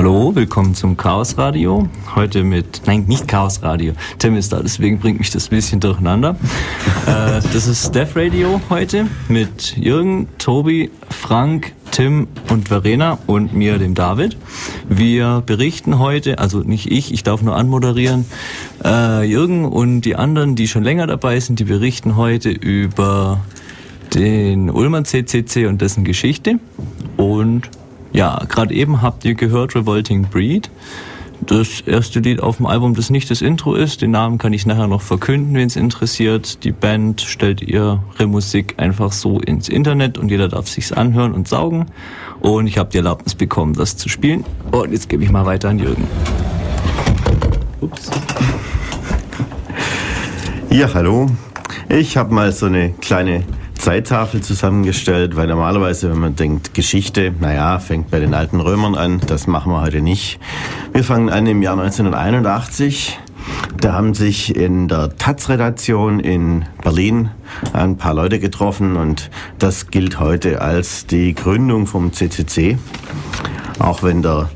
Hallo, willkommen zum Chaos Radio. Heute mit, nein, nicht Chaos Radio. Tim ist da, deswegen bringt mich das ein bisschen durcheinander. äh, das ist Death Radio heute mit Jürgen, Tobi, Frank, Tim und Verena und mir, dem David. Wir berichten heute, also nicht ich, ich darf nur anmoderieren. Äh, Jürgen und die anderen, die schon länger dabei sind, die berichten heute über den Ulmer CCC und dessen Geschichte. Und ja, gerade eben habt ihr gehört Revolting Breed. Das erste Lied auf dem Album, das nicht das Intro ist. Den Namen kann ich nachher noch verkünden, wen es interessiert. Die Band stellt ihre Musik einfach so ins Internet und jeder darf sich's anhören und saugen. Und ich habe die Erlaubnis bekommen, das zu spielen. Und jetzt gebe ich mal weiter an Jürgen. Ups. Ja, hallo. Ich habe mal so eine kleine Zeittafel zusammengestellt, weil normalerweise, wenn man denkt, Geschichte, naja, fängt bei den alten Römern an, das machen wir heute nicht. Wir fangen an im Jahr 1981. Da haben sich in der Taz-Redaktion in Berlin ein paar Leute getroffen und das gilt heute als die Gründung vom CCC. Auch wenn der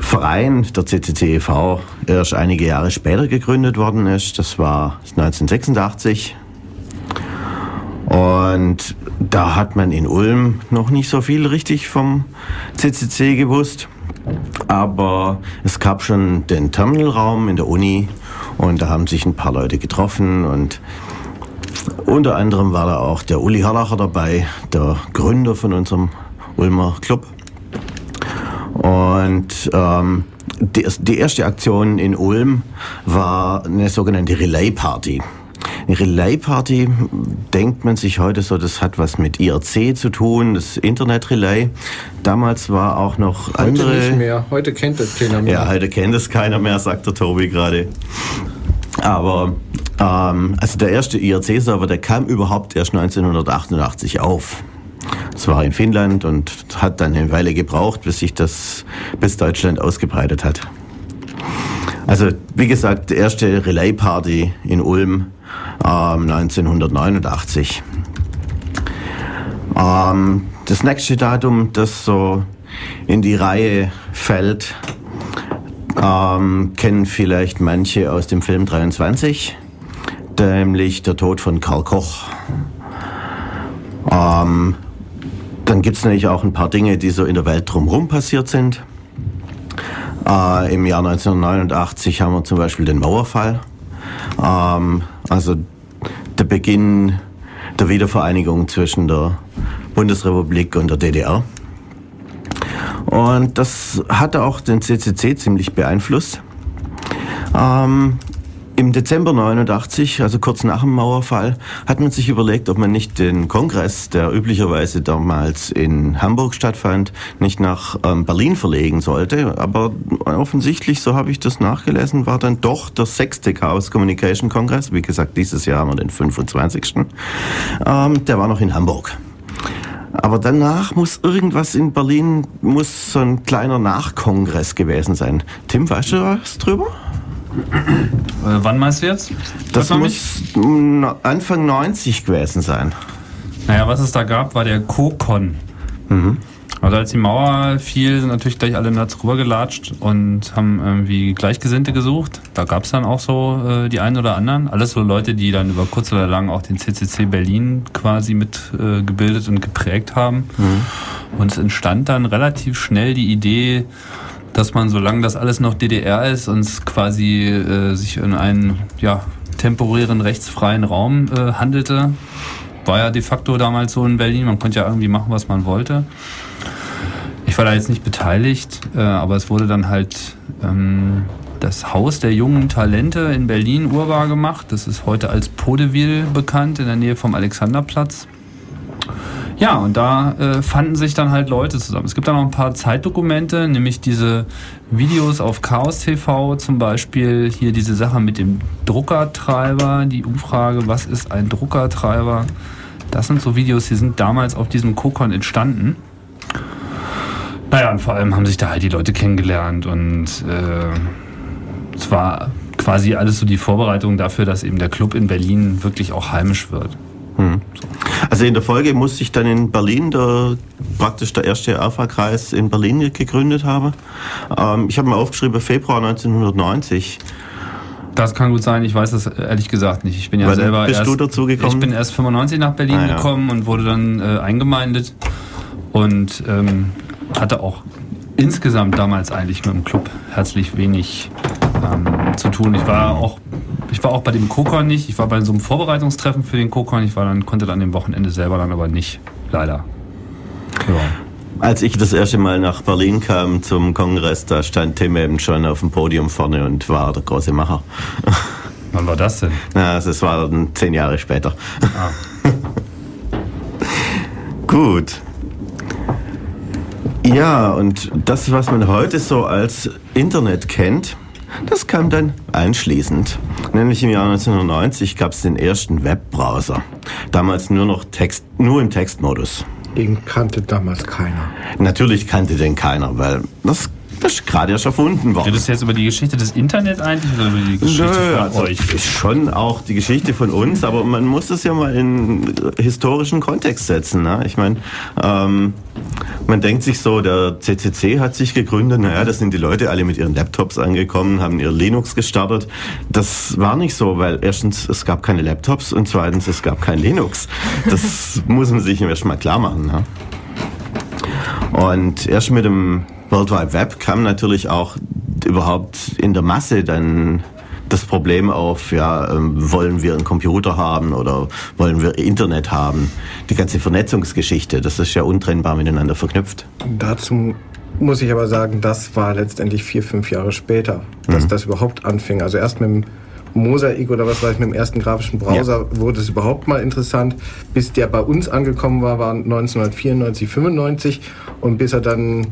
Verein, der CCC e.V., erst einige Jahre später gegründet worden ist. Das war 1986. Und da hat man in Ulm noch nicht so viel richtig vom CCC gewusst. Aber es gab schon den Terminalraum in der Uni und da haben sich ein paar Leute getroffen und unter anderem war da auch der Uli Herlacher dabei, der Gründer von unserem Ulmer Club. Und ähm, die, die erste Aktion in Ulm war eine sogenannte Relay Party. Eine Relay-Party denkt man sich heute so, das hat was mit IRC zu tun, das Internet-Relay. Damals war auch noch heute andere... Heute nicht mehr, heute kennt das keiner mehr. Ja, heute kennt es keiner mehr, sagt der Tobi gerade. Aber ähm, also der erste IRC-Server, der kam überhaupt erst 1988 auf. Das war in Finnland und hat dann eine Weile gebraucht, bis sich das bis Deutschland ausgebreitet hat. Also wie gesagt, die erste Relay-Party in Ulm ähm, 1989. Ähm, das nächste Datum, das so in die Reihe fällt, ähm, kennen vielleicht manche aus dem Film 23, nämlich der Tod von Karl Koch. Ähm, dann gibt es natürlich auch ein paar Dinge, die so in der Welt drumherum passiert sind. Äh, Im Jahr 1989 haben wir zum Beispiel den Mauerfall. Ähm, also der Beginn der Wiedervereinigung zwischen der Bundesrepublik und der DDR. Und das hatte auch den CCC ziemlich beeinflusst. Ähm, im Dezember 89, also kurz nach dem Mauerfall, hat man sich überlegt, ob man nicht den Kongress, der üblicherweise damals in Hamburg stattfand, nicht nach ähm, Berlin verlegen sollte. Aber offensichtlich, so habe ich das nachgelesen, war dann doch der sechste Chaos Communication Kongress. Wie gesagt, dieses Jahr haben wir den 25. Ähm, der war noch in Hamburg. Aber danach muss irgendwas in Berlin, muss so ein kleiner Nachkongress gewesen sein. Tim, weißt du was drüber? Äh, wann meinst du jetzt? Das muss Anfang 90 gewesen sein. Naja, was es da gab, war der Kokon. Mhm. Also als die Mauer fiel, sind natürlich gleich alle Nerds rübergelatscht und haben irgendwie Gleichgesinnte gesucht. Da gab es dann auch so äh, die einen oder anderen. Alles so Leute, die dann über kurz oder lang auch den CCC Berlin quasi mitgebildet äh, und geprägt haben. Mhm. Und es entstand dann relativ schnell die Idee, dass man, solange das alles noch DDR ist und quasi äh, sich in einen ja, temporären rechtsfreien Raum äh, handelte, war ja de facto damals so in Berlin. Man konnte ja irgendwie machen, was man wollte. Ich war da jetzt nicht beteiligt, äh, aber es wurde dann halt ähm, das Haus der jungen Talente in Berlin urbar gemacht. Das ist heute als Podeville bekannt, in der Nähe vom Alexanderplatz. Ja, und da äh, fanden sich dann halt Leute zusammen. Es gibt dann noch ein paar Zeitdokumente, nämlich diese Videos auf Chaos TV zum Beispiel. Hier diese Sache mit dem Druckertreiber, die Umfrage, was ist ein Druckertreiber? Das sind so Videos, die sind damals auf diesem Kokon entstanden. Naja, und vor allem haben sich da halt die Leute kennengelernt und äh, es war quasi alles so die Vorbereitung dafür, dass eben der Club in Berlin wirklich auch heimisch wird. Hm. Also in der Folge musste ich dann in Berlin, der, praktisch der erste Alpha-Kreis in Berlin gegründet habe. Ähm, ich habe mal aufgeschrieben, Februar 1990. Das kann gut sein, ich weiß das ehrlich gesagt nicht. Ich bin ja Wann selber bist erst, du dazu gekommen? Ich bin erst 95 nach Berlin Ah, ja. gekommen und wurde dann äh, eingemeindet und ähm, hatte auch insgesamt damals eigentlich mit dem Club herzlich wenig ähm, zu tun. Ich war auch war auch bei dem Kokon nicht. Ich war bei so einem Vorbereitungstreffen für den Kokon. Ich war dann konnte dann am Wochenende selber dann aber nicht, leider. Ja. Als ich das erste Mal nach Berlin kam zum Kongress, da stand Tim eben schon auf dem Podium vorne und war der große Macher. Wann war das denn? Na, das war dann zehn Jahre später. Ah. Gut. Ja, und das, was man heute so als Internet kennt, das kam dann anschließend. Nämlich im Jahr 1990 gab es den ersten Webbrowser. Damals nur noch Text, nur im Textmodus. Den kannte damals keiner. Natürlich kannte den keiner, weil das, das ist gerade erst erfunden worden. Redest du jetzt über die Geschichte des Internet eigentlich oder über die Geschichte Nö, von also euch? schon auch die Geschichte von uns, aber man muss das ja mal in historischen Kontext setzen. Ne? Ich meine, ähm, man denkt sich so, der CCC hat sich gegründet, naja, das sind die Leute alle mit ihren Laptops angekommen, haben ihr Linux gestartet. Das war nicht so, weil erstens, es gab keine Laptops und zweitens, es gab kein Linux. Das muss man sich erst mal klar machen. Ne? Und erst mit dem World Wide Web kam natürlich auch überhaupt in der Masse dann das Problem auf, ja, ähm, wollen wir einen Computer haben oder wollen wir Internet haben? Die ganze Vernetzungsgeschichte, das ist ja untrennbar miteinander verknüpft. Dazu muss ich aber sagen, das war letztendlich vier, fünf Jahre später, dass das überhaupt anfing. Also erst mit dem Mosaik oder was weiß ich, mit dem ersten grafischen Browser wurde es überhaupt mal interessant. Bis der bei uns angekommen war, war 1994, 95 und bis er dann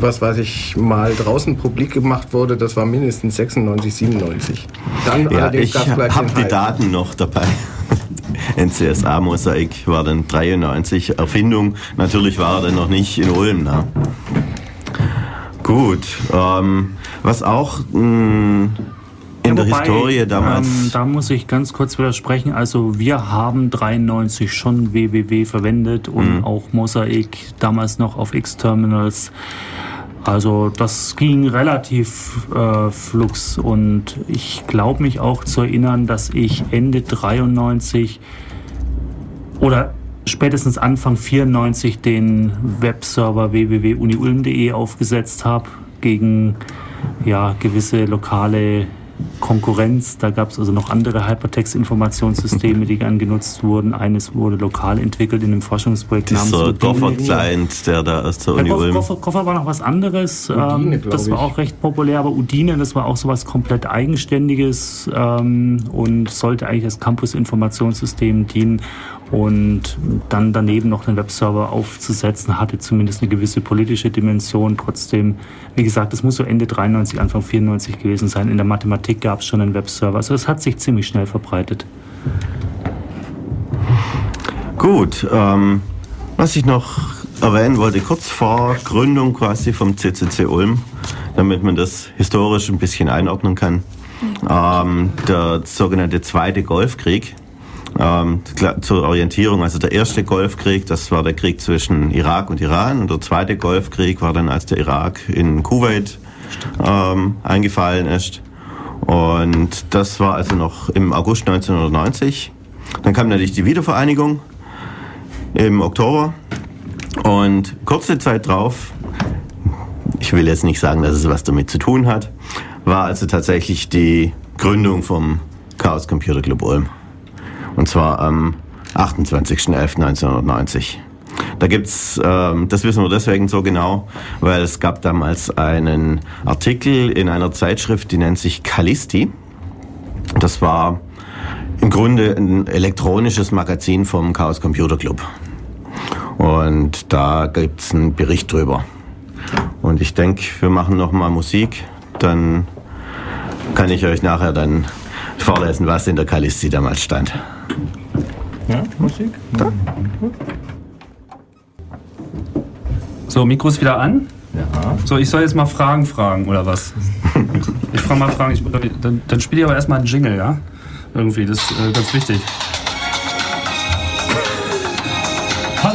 was weiß ich, mal draußen publik gemacht wurde, das war mindestens 96, 97. Dann Ja, ich habe die. Daten noch dabei. NCSA-Mosaik war dann 93 Erfindung. Natürlich war er dann noch nicht in Ulm. Ne? Gut. Ähm, was auch mh, in der Wobei, Historie damals. Ähm, da muss ich ganz kurz widersprechen. Also wir haben 93 schon www verwendet und Mhm. auch Mosaik damals noch auf X-Terminals. Also das ging relativ äh, flux und ich glaube mich auch zu erinnern, dass ich Ende 93 oder spätestens Anfang 94 den Webserver www.uniulm.de aufgesetzt habe gegen ja, gewisse lokale Konkurrenz. Da gab es also noch andere Hypertext-Informationssysteme, die gern genutzt wurden. Eines wurde lokal entwickelt in einem Forschungsprojekt namens dieser. Goffer-Client, der da aus der Uni Koffer, Ulm. Koffer, Koffer war noch was anderes. Udine, ähm, das war ich. auch recht populär, aber Udine, das war auch sowas komplett Eigenständiges ähm, und sollte eigentlich als Campus-Informationssystem dienen. Und dann daneben noch einen Webserver aufzusetzen, hatte zumindest eine gewisse politische Dimension. Trotzdem, wie gesagt, das muss so Ende 93, Anfang 94 gewesen sein. In der Mathematik gab es schon einen Webserver. Also es hat sich ziemlich schnell verbreitet. Gut, ähm, was ich noch erwähnen wollte, kurz vor Gründung quasi vom CCC Ulm, damit man das historisch ein bisschen einordnen kann, ähm, der sogenannte Zweite Golfkrieg. Ähm, zur Orientierung, also der erste Golfkrieg, das war der Krieg zwischen Irak und Iran und der zweite Golfkrieg war dann, als der Irak in Kuwait ähm, eingefallen ist. Und das war also noch im August 1990. Dann kam natürlich die Wiedervereinigung im Oktober. Und kurze Zeit drauf, ich will jetzt nicht sagen, dass es was damit zu tun hat, war also tatsächlich die Gründung vom Chaos Computer Club Ulm. Und zwar am 28.11.1990. Da gibt's, ähm, das wissen wir deswegen so genau, weil es gab damals einen Artikel in einer Zeitschrift, die nennt sich Callisti. Das war im Grunde ein elektronisches Magazin vom Chaos Computer Club. Und da gibt's einen Bericht drüber. Und ich denke, wir machen noch mal Musik, dann kann ich euch nachher dann vorlesen, was in der Callisti damals stand. Ja, Musik? So, Mikro ist wieder an. Ja. So, ich soll jetzt mal Fragen fragen, oder was? Ich frage mal Fragen. Ich, dann, dann spiele ich aber erstmal einen Jingle, ja? Irgendwie, das ist äh, ganz wichtig.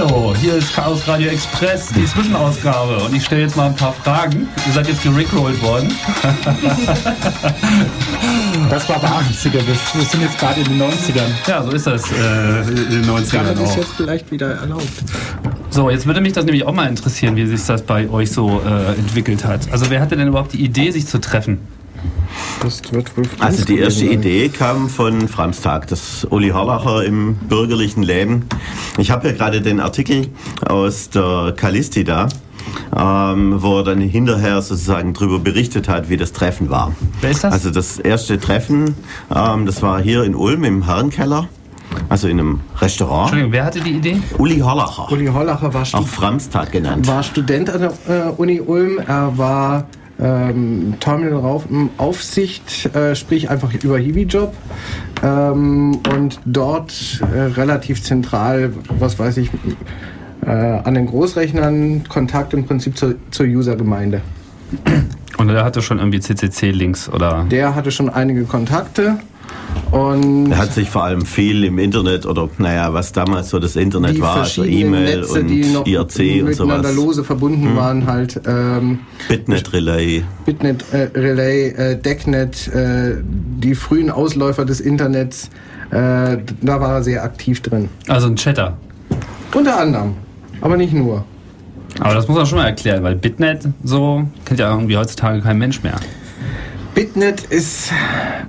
Hallo, hier ist Chaos Radio Express, die Zwischenausgabe. Und ich stelle jetzt mal ein paar Fragen. Ihr seid jetzt gerickrollt worden. Das war aber 80er, wir sind jetzt gerade in den 90ern. Ja, so ist das äh, in den 90ern Das ist jetzt vielleicht wieder erlaubt. So, jetzt würde mich das nämlich auch mal interessieren, wie sich das bei euch so äh, entwickelt hat. Also wer hatte denn überhaupt die Idee, sich zu treffen? Das wird wohl Also die erste. Idee kam von Framstag, das Uli Horlacher im bürgerlichen Leben. Ich habe ja gerade den Artikel aus der Callisti da, ähm, wo er dann hinterher sozusagen darüber berichtet hat, wie das Treffen war. Wer ist das? Also das erste Treffen, ähm, das war hier in Ulm im Herrenkeller, also in einem Restaurant. Entschuldigung, wer hatte die Idee? Uli Horlacher, Uli Hollacher war, Stu auch Framstag genannt. war Student an der äh, Uni Ulm. Er war ähm, Terminal-Aufsicht, äh, sprich einfach über Hiwi-Job. Ähm, und dort äh, relativ zentral, was weiß ich, äh, an den Großrechnern Kontakt im Prinzip zur, zur User-Gemeinde. Und der hatte schon irgendwie CCC-Links oder... Der hatte schon einige Kontakte und Er hat sich vor allem viel im Internet oder naja, was damals so das Internet die war, also E-Mail Netze, und die noch IRC und miteinander sowas. lose verbunden waren, halt ähm, Bitnet Relay. Bitnet äh, Relay, äh, Decknet, äh, die frühen Ausläufer des Internets, äh, da war er sehr aktiv drin. Also ein Chatter. Unter anderem, aber nicht nur. Aber das muss man schon mal erklären, weil Bitnet so kennt ja irgendwie heutzutage kein Mensch mehr. Bitnet ist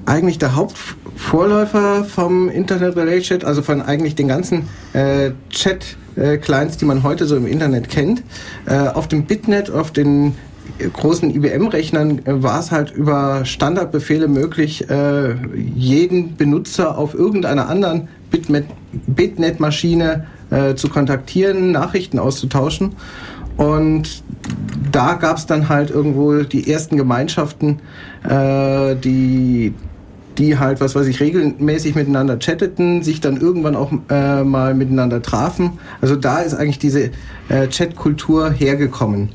eigentlich der Hauptvorläufer vom Internet Relay Chat, also von eigentlich den ganzen äh, Chat-Clients, die man heute so im Internet kennt. Äh, auf dem Bitnet, auf den äh, großen IBM-Rechnern äh, war es halt über Standardbefehle möglich, äh, jeden Benutzer auf irgendeiner anderen Bitnet- Bitnet-Maschine äh, zu kontaktieren, Nachrichten auszutauschen. Und da gab es dann halt irgendwo die ersten Gemeinschaften, äh, die, die halt, was weiß ich, regelmäßig miteinander chatteten, sich dann irgendwann auch äh, mal miteinander trafen. Also da ist eigentlich diese äh, Chatkultur hergekommen.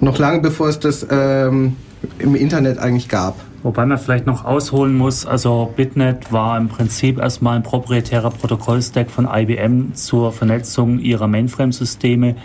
Noch lange bevor es das ähm, im Internet eigentlich gab. Wobei man vielleicht noch ausholen muss, also Bitnet war im Prinzip erstmal ein proprietärer Protokollstack von IBM zur Vernetzung ihrer Mainframe-Systeme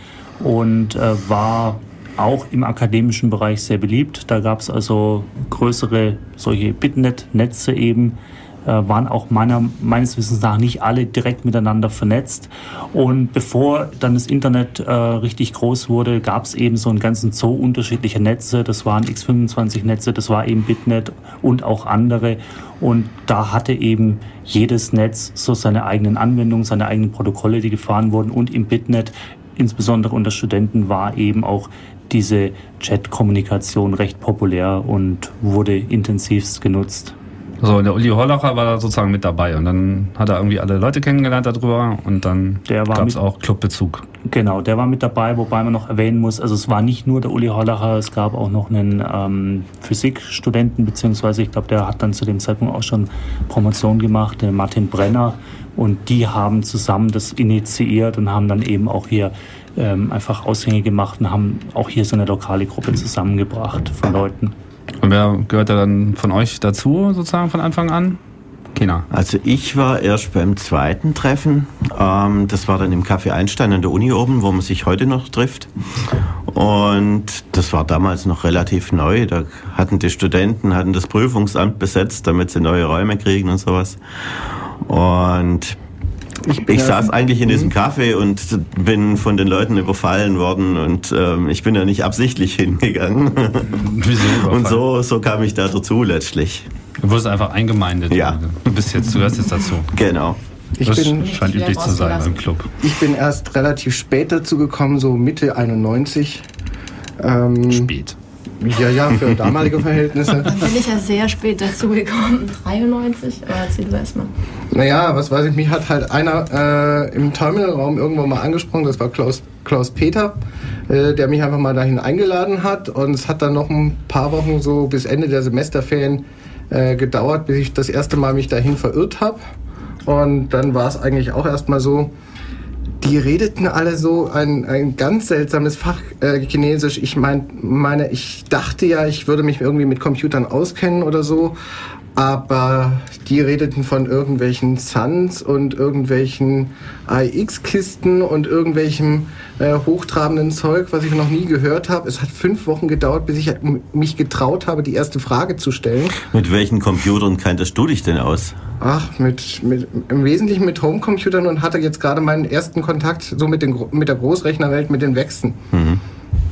und äh, war auch im akademischen Bereich sehr beliebt. Da gab es also größere solche Bitnet-Netze eben, äh, waren auch meiner, meines Wissens nach nicht alle direkt miteinander vernetzt. Und bevor dann das Internet äh, richtig groß wurde, gab es eben so einen ganzen Zoo unterschiedlicher Netze. Das waren X25-Netze, das war eben Bitnet und auch andere. Und da hatte eben jedes Netz so seine eigenen Anwendungen, seine eigenen Protokolle, die gefahren wurden. Und im Bitnet, insbesondere unter Studenten, war eben auch diese Chat-Kommunikation recht populär und wurde intensivst genutzt. So, und der Uli Horlacher war da sozusagen mit dabei und dann hat er irgendwie alle Leute kennengelernt darüber und dann gab es auch Clubbezug. Genau, der war mit dabei, wobei man noch erwähnen muss, also es war nicht nur der Uli Hollacher, es gab auch noch einen ähm, Physikstudenten, beziehungsweise ich glaube, der hat dann zu dem Zeitpunkt auch schon Promotion gemacht, der Martin Brenner. Und die haben zusammen das initiiert und haben dann eben auch hier ähm, einfach Aushänge gemacht und haben auch hier so eine lokale Gruppe zusammengebracht von Leuten. Und wer gehört da dann von euch dazu, sozusagen von Anfang an? Keiner. Also ich war erst beim zweiten Treffen. Ähm, das war dann im Café Einstein an der Uni oben, wo man sich heute noch trifft. Und das war damals noch relativ neu. Da hatten die Studenten hatten das Prüfungsamt besetzt, damit sie neue Räume kriegen und sowas. Und Ich, ich saß eigentlich in diesem Café und bin von den Leuten überfallen worden und ähm, ich bin ja nicht absichtlich hingegangen. Wieso Und so, so kam ich da dazu letztlich. Du wurdest einfach eingemeindet. Ja. Du bist jetzt, du gehörst jetzt dazu. Genau. ich das bin, scheint Ich üblich zu sein beim Club. ich bin erst relativ spät dazu gekommen, so Mitte 91. Ähm, Spät. Ja, ja, für damalige Verhältnisse. Dann bin ich ja sehr spät dazugekommen. 93? Aber erzähl du erst mal. Naja, was weiß ich, mich hat halt einer äh, im Terminalraum irgendwo mal angesprochen, das war Klaus, Klaus Peter, äh, der mich einfach mal dahin eingeladen hat und es hat dann noch ein paar Wochen so bis Ende der Semesterferien äh, gedauert, bis ich das erste Mal mich dahin verirrt habe und dann war es eigentlich auch erstmal so, die redeten alle so ein, ein ganz seltsames Fach äh, Chinesisch. Ich mein, meine, ich dachte ja, ich würde mich irgendwie mit Computern auskennen oder so. Aber die redeten von irgendwelchen Suns und irgendwelchen AX-Kisten und irgendwelchem äh, hochtrabenden Zeug, was ich noch nie gehört habe. Es hat fünf Wochen gedauert, bis ich mich getraut habe, die erste Frage zu stellen. Mit welchen Computern kanntest du dich denn aus? Ach, mit, mit im Wesentlichen mit Homecomputern und hatte jetzt gerade meinen ersten Kontakt so mit, den, mit der Großrechnerwelt, mit den Wechsen. Mhm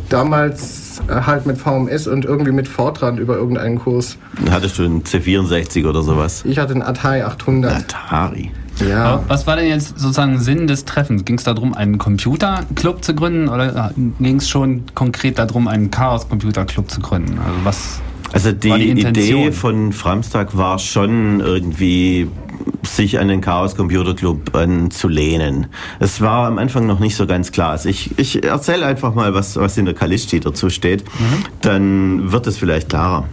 damals äh, halt mit VMS und irgendwie mit Fortran über irgendeinen Kurs. Hattest du einen C64 oder sowas? Ich hatte einen Atari 800. Atari. Ja. Was war denn jetzt sozusagen Sinn des Treffens? Ging es darum, einen Computerclub zu gründen oder ging es schon konkret darum, einen Chaos-Computer-Club zu gründen? Also was? Also die, die Idee von Framstag war schon irgendwie sich an den Chaos Computer Club anzulehnen. Es war am Anfang noch nicht so ganz klar. Also ich, ich erzähle einfach mal, was, was in der Kalisti dazu steht. Mhm. Dann wird es vielleicht klarer.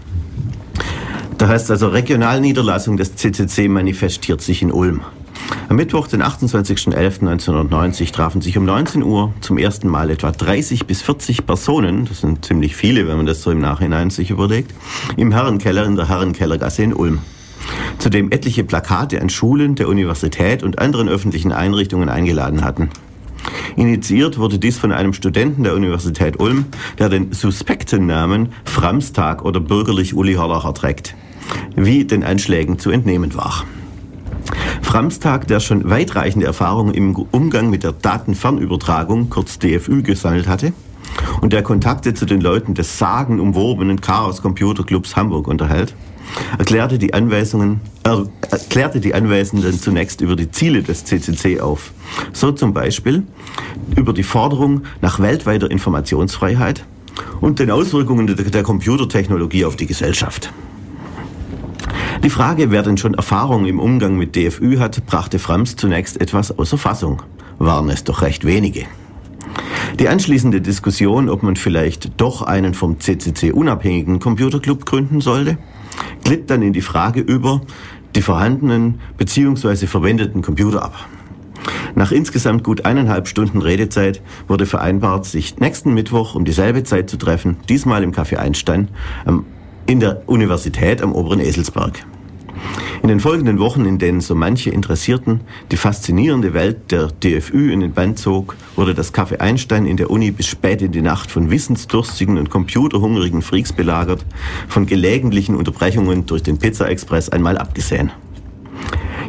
Da heißt also, Regionalniederlassung des CCC manifestiert sich in Ulm. Am Mittwoch, den 28.11.1990, trafen sich um 19 Uhr zum ersten Mal etwa 30 bis 40 Personen, das sind ziemlich viele, wenn man das so im Nachhinein sich überlegt, im Herrenkeller in der Herrenkellergasse in Ulm zu dem etliche Plakate an Schulen, der Universität und anderen öffentlichen Einrichtungen eingeladen hatten. Initiiert wurde dies von einem Studenten der Universität Ulm, der den suspekten Namen Framstag oder bürgerlich Uli Horlacher trägt, wie den Anschlägen zu entnehmen war. Framstag, der schon weitreichende Erfahrungen im Umgang mit der Datenfernübertragung, kurz DFÜ, gesammelt hatte, und der Kontakte zu den Leuten des sagenumwobenen Chaos Computer Clubs Hamburg unterhält, erklärte die, Anweisungen, äh, erklärte die Anwesenden zunächst über die Ziele des CCC auf. So zum Beispiel über die Forderung nach weltweiter Informationsfreiheit und den Auswirkungen der Computertechnologie auf die Gesellschaft. Die Frage, wer denn schon Erfahrung im Umgang mit DFÜ hat, brachte Frams zunächst etwas außer Fassung. Waren es doch recht wenige. Die anschließende Diskussion, ob man vielleicht doch einen vom CCC unabhängigen Computerclub gründen sollte, glitt dann in die Frage über die vorhandenen bzw. verwendeten Computer ab. Nach insgesamt gut eineinhalb Stunden Redezeit wurde vereinbart, sich nächsten Mittwoch um dieselbe Zeit zu treffen, diesmal im Café Einstein in der Universität am oberen Eselsberg. In den folgenden Wochen, in denen so manche Interessierten die faszinierende Welt der DFÜ in den Band zog, wurde das Café Einstein in der Uni bis spät in die Nacht von wissensdurstigen und computerhungrigen Freaks belagert, von gelegentlichen Unterbrechungen durch den Pizza Express einmal abgesehen.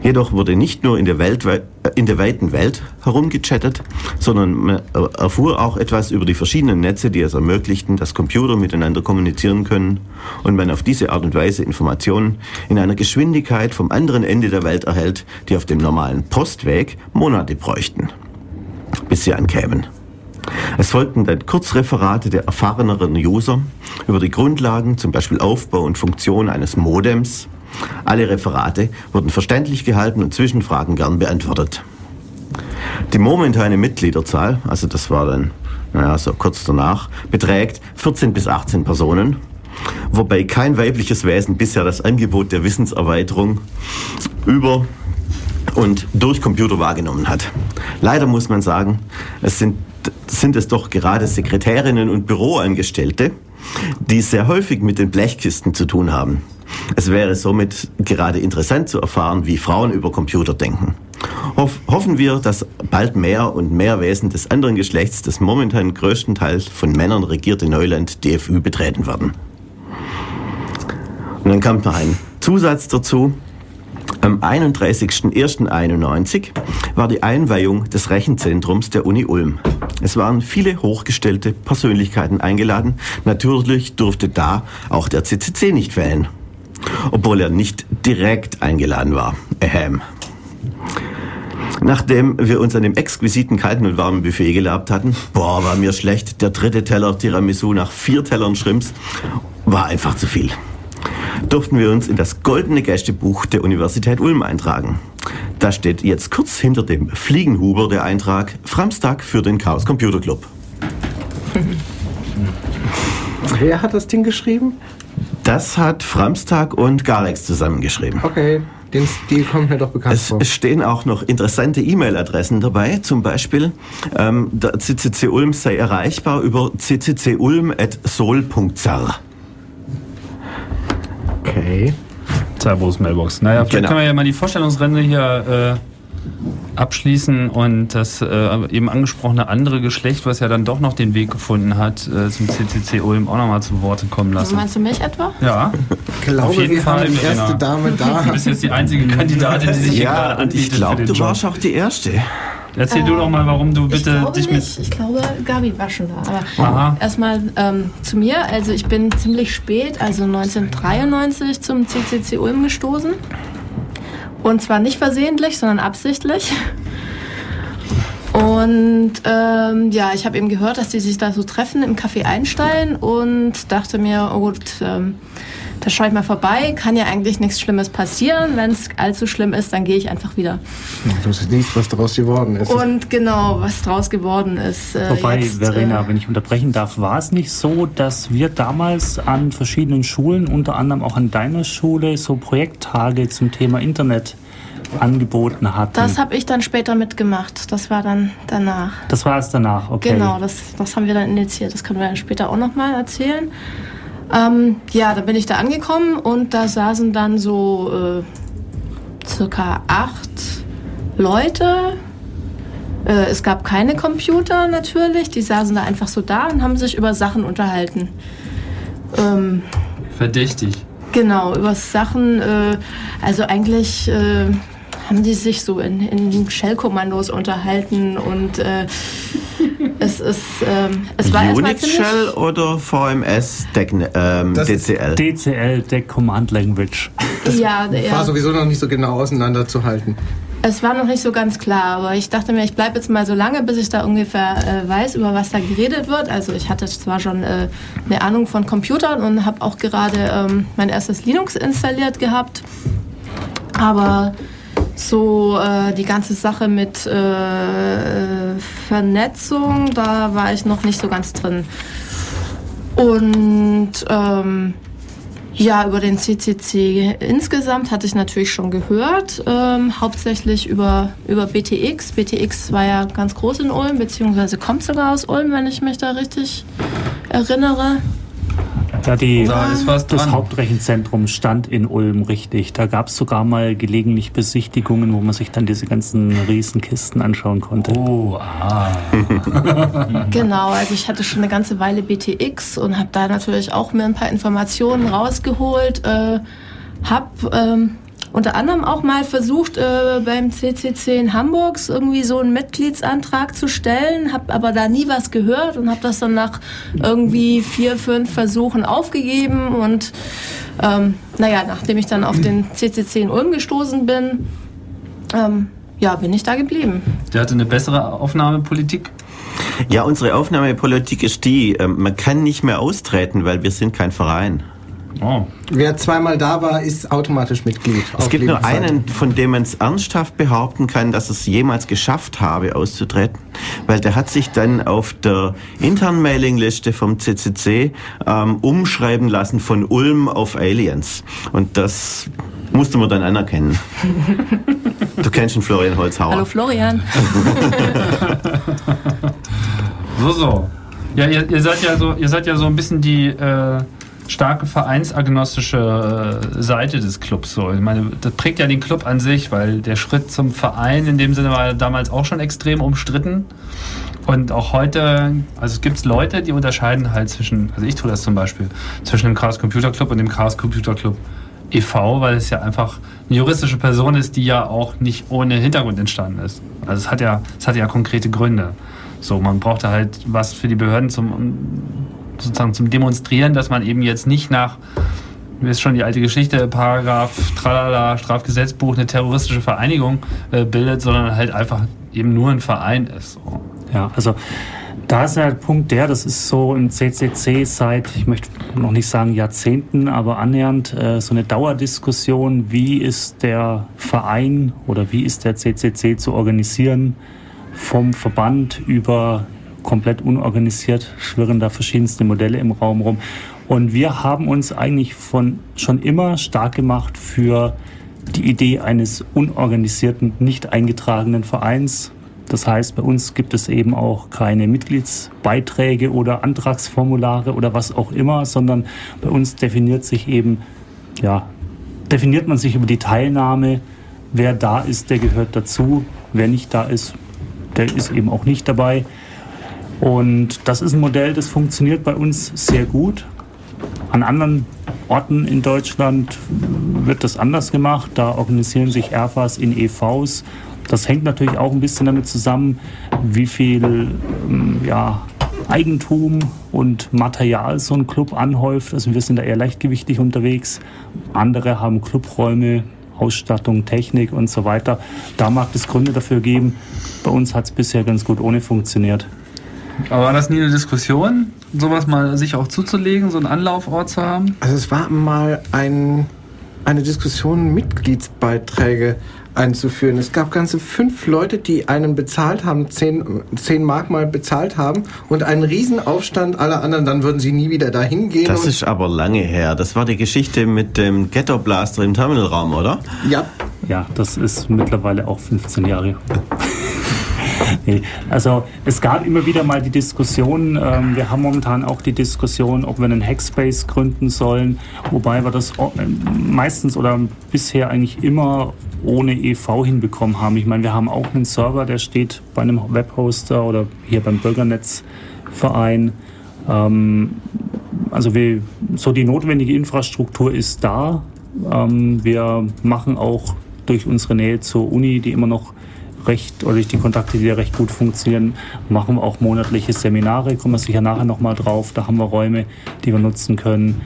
Jedoch wurde nicht nur in der, Welt, äh, in der weiten Welt herumgechattet, sondern man erfuhr auch etwas über die verschiedenen Netze, die es ermöglichten, dass Computer miteinander kommunizieren können und man auf diese Art und Weise Informationen in einer Geschwindigkeit vom anderen Ende der Welt erhält, die auf dem normalen Postweg Monate bräuchten, bis sie ankämen. Es folgten dann Kurzreferate der erfahreneren User über die Grundlagen, zum Beispiel Aufbau und Funktion eines Modems, alle Referate wurden verständlich gehalten und Zwischenfragen gern beantwortet. Die momentane Mitgliederzahl, also das war dann naja, so kurz danach, beträgt 14 bis 18 Personen, wobei kein weibliches Wesen bisher das Angebot der Wissenserweiterung über und durch Computer wahrgenommen hat. Leider muss man sagen, es sind, sind es doch gerade Sekretärinnen und Büroangestellte, die sehr häufig mit den Blechkisten zu tun haben. Es wäre somit gerade interessant zu erfahren, wie Frauen über Computer denken. Hoff, hoffen wir, dass bald mehr und mehr Wesen des anderen Geschlechts das momentan größtenteils von Männern regierte Neuland DFÜ betreten werden. Und dann kommt noch ein Zusatz dazu. Am 31.01.91 war die Einweihung des Rechenzentrums der Uni Ulm. Es waren viele hochgestellte Persönlichkeiten eingeladen. Natürlich durfte da auch der CCC nicht fehlen obwohl er nicht direkt eingeladen war. Ahem. Nachdem wir uns an dem exquisiten kalten und warmen Buffet gelabt hatten, boah, war mir schlecht. Der dritte Teller Tiramisu nach vier Tellern Shrimps war einfach zu viel. Durften wir uns in das goldene Gästebuch der Universität Ulm eintragen. Da steht jetzt kurz hinter dem Fliegenhuber der Eintrag Framstag für den Chaos Computer Club. Wer hat das Ding geschrieben? Das hat Framstag und Garex zusammengeschrieben. Okay. Den Stil kommt mir doch bekannt es vor. Es stehen auch noch interessante E-Mail-Adressen dabei. Zum Beispiel, ähm, der CCC Ulm sei erreichbar über ccculm.sol.zar. Okay. Cerberus Mailbox. Naja, vielleicht Genau. können wir ja mal die Vorstellungsrunde hier äh, abschließen und das äh, eben angesprochene andere Geschlecht, was ja dann doch noch den Weg gefunden hat, äh, zum CCC Ulm auch nochmal zu Worte kommen lassen. Meinst du mich etwa? Ja, Ich glaube, jeden wir Fall, haben die erste Dame du da. bist jetzt die einzige Kandidatin, die sich hier gerade Ja, und ich anbietet für glaube, du Job. warst auch die Erste. Erzähl du doch mal, warum du ich bitte dich nicht. mit... Ich glaube, Gabi war schon da. Aber Aha. erstmal ähm, zu mir. Also ich bin ziemlich spät, also 1993 zum CCC Ulm gestoßen. Und zwar nicht versehentlich, sondern absichtlich. Und ähm, ja, ich habe eben gehört, dass die sich da so treffen im Café Einstein und dachte mir, oh gut, ähm, da schaue ich mal vorbei. Kann ja eigentlich nichts Schlimmes passieren. Wenn es allzu schlimm ist, dann gehe ich einfach wieder. Du siehst, was daraus geworden ist. Und genau, was draus geworden ist. Äh, Wobei, jetzt, Verena, äh, wenn ich unterbrechen darf, war es nicht so, dass wir damals an verschiedenen Schulen, unter anderem auch an deiner Schule, so Projekttage zum Thema Internet angeboten hatten? Das habe ich dann später mitgemacht. Das war dann danach. Das war es danach, okay. Genau, das, das haben wir dann initiiert. Das können wir dann später auch nochmal erzählen. Ähm, ja, da bin ich da angekommen und da saßen dann so äh, circa acht Leute. Äh, es gab keine Computer natürlich. Die saßen da einfach so da und haben sich über Sachen unterhalten. Ähm, Verdächtig. Genau, über Sachen, äh, also eigentlich äh, haben die sich so in, in Shell-Kommandos unterhalten und äh, es ist, ähm, es war erstmal Unix ziemlich... Shell oder VMS Deck, ähm, Das ist DCL? DCL, Deck Command Language. Ja, War ja, sowieso noch nicht so genau auseinanderzuhalten. es war noch nicht so ganz klar, aber ich dachte mir, ich bleibe jetzt mal so lange, bis ich da ungefähr äh, weiß, über was da geredet wird. Also ich hatte zwar schon äh, eine Ahnung von Computern und habe auch gerade ähm, mein erstes Linux installiert gehabt, aber so äh, die ganze Sache mit äh, Vernetzung, da war ich noch nicht so ganz drin. Und ähm, ja, über den CCC insgesamt hatte ich natürlich schon gehört, ähm, hauptsächlich über, über BTX. BTX war ja ganz groß in Ulm, beziehungsweise kommt sogar aus Ulm, wenn ich mich da richtig erinnere. Ja, die, Da ist was das dran. Hauptrechenzentrum stand in Ulm, richtig. Da gab es sogar mal gelegentlich Besichtigungen, wo man sich dann diese ganzen Riesenkisten anschauen konnte. Oh, ah. Genau, also ich hatte schon eine ganze Weile BTX und habe da natürlich auch mir ein paar Informationen rausgeholt. Äh, habe ähm, unter anderem auch mal versucht, äh, beim CCC in Hamburg irgendwie so einen Mitgliedsantrag zu stellen, habe aber da nie was gehört und habe das dann nach irgendwie vier, fünf Versuchen aufgegeben. Und ähm, naja, nachdem ich dann auf den CCC in Ulm gestoßen bin, ähm, ja, bin ich da geblieben. Der hatte eine bessere Aufnahmepolitik. Ja, unsere Aufnahmepolitik ist die, ähm, man kann nicht mehr austreten, weil wir sind kein Verein. Oh. Wer zweimal da war, ist automatisch Mitglied. Es gibt nur einen, von dem man es ernsthaft behaupten kann, dass es jemals geschafft habe, auszutreten, weil der hat sich dann auf der internen Mailingliste vom CCC ähm, umschreiben lassen von Ulm auf Aliens. Und das musste man dann anerkennen. Du kennst den Florian Holzhauer. Hallo Florian. So, so. Ja, ihr, ihr seid ja so, ihr seid ja so ein bisschen die äh, starke vereinsagnostische äh, Seite des Clubs. So. Ich meine, das prägt ja den Club an sich, weil der Schritt zum Verein in dem Sinne war damals auch schon extrem umstritten. Und auch heute, also es gibt Leute, die unterscheiden halt zwischen, also ich tue das zum Beispiel, zwischen dem Chaos Computer Club und dem Chaos Computer Club e.V., weil es ja einfach eine juristische Person ist, die ja auch nicht ohne Hintergrund entstanden ist. Also es hat ja, es hat ja konkrete Gründe. So, man brauchte halt was für die Behörden zum um, sozusagen zum Demonstrieren, dass man eben jetzt nicht nach, wie ist schon die alte Geschichte, Paragraph Tralala, Strafgesetzbuch, eine terroristische Vereinigung äh, bildet, sondern halt einfach eben nur ein Verein ist. So. Ja, also da ist der Punkt der, das ist so im CCC seit, ich möchte noch nicht sagen Jahrzehnten, aber annähernd äh, so eine Dauerdiskussion, wie ist der Verein oder wie ist der CCC zu organisieren, vom Verband über komplett unorganisiert, schwirren da verschiedenste Modelle im Raum rum. Und wir haben uns eigentlich von schon immer stark gemacht für die Idee eines unorganisierten, nicht eingetragenen Vereins. Das heißt, bei uns gibt es eben auch keine Mitgliedsbeiträge oder Antragsformulare oder was auch immer, sondern bei uns definiert sich eben ja, definiert man sich über die Teilnahme. Wer da ist, der gehört dazu. Wer nicht da ist, der ist eben auch nicht dabei. Und das ist ein Modell, das funktioniert bei uns sehr gut. An anderen Orten in Deutschland wird das anders gemacht. Da organisieren sich RFAs in EVs. Das hängt natürlich auch ein bisschen damit zusammen, wie viel ähm, ja, Eigentum und Material so ein Club anhäuft. Also wir sind da eher leichtgewichtig unterwegs. Andere haben Clubräume, Ausstattung, Technik und so weiter. Da mag es Gründe dafür geben. Bei uns hat es bisher ganz gut ohne funktioniert. Aber war das nie eine Diskussion, sowas mal sich auch zuzulegen, so einen Anlaufort zu haben? Also es war mal ein, eine Diskussion, Mitgliedsbeiträge einzuführen. Es gab ganze fünf Leute, die einen bezahlt haben, zehn, zehn Mark mal bezahlt haben und einen Riesenaufstand aller anderen, dann würden sie nie wieder dahin gehen. Das ist aber lange her. Das war die Geschichte mit dem Ghetto Blaster im Terminalraum, oder? Ja. Ja, das ist mittlerweile auch 15 Jahre. Nee, also es gab immer wieder mal die Diskussion, ähm, wir haben momentan auch die Diskussion, ob wir einen Hackspace gründen sollen, wobei wir das meistens oder bisher eigentlich immer ohne EV hinbekommen haben. Ich meine, wir haben auch einen Server, der steht bei einem Webhoster oder hier beim Bürgernetzverein. Ähm, also wir, so die notwendige Infrastruktur ist da. Ähm, wir machen auch durch unsere Nähe zur Uni, die immer noch recht, oder durch die Kontakte, die ja recht gut funktionieren, machen wir auch monatliche Seminare, kommen wir sicher nachher nochmal drauf. Da haben wir Räume, die wir nutzen können.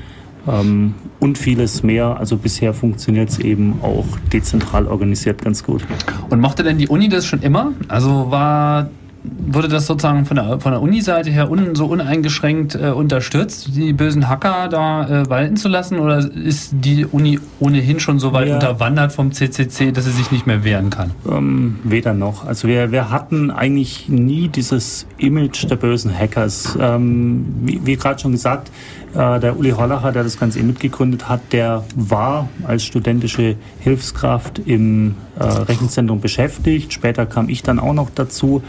Ähm, und vieles mehr. Also bisher funktioniert es eben auch dezentral organisiert ganz gut. Und mochte denn die Uni das schon immer? Also war wurde das sozusagen von der, von der Uni-Seite her un, so uneingeschränkt äh, unterstützt, die bösen Hacker da äh, walten zu lassen? Oder ist die Uni ohnehin schon so weit ja. unterwandert vom CCC, dass sie sich nicht mehr wehren kann? Ähm, weder noch. Also wir, wir hatten eigentlich nie dieses Image der bösen Hackers. Ähm, wie, wie gerade schon gesagt, äh, der Uli Hollacher, der das Ganze eh mitgegründet hat, der war als studentische Hilfskraft im äh, Rechenzentrum beschäftigt. Später kam ich dann auch noch dazu.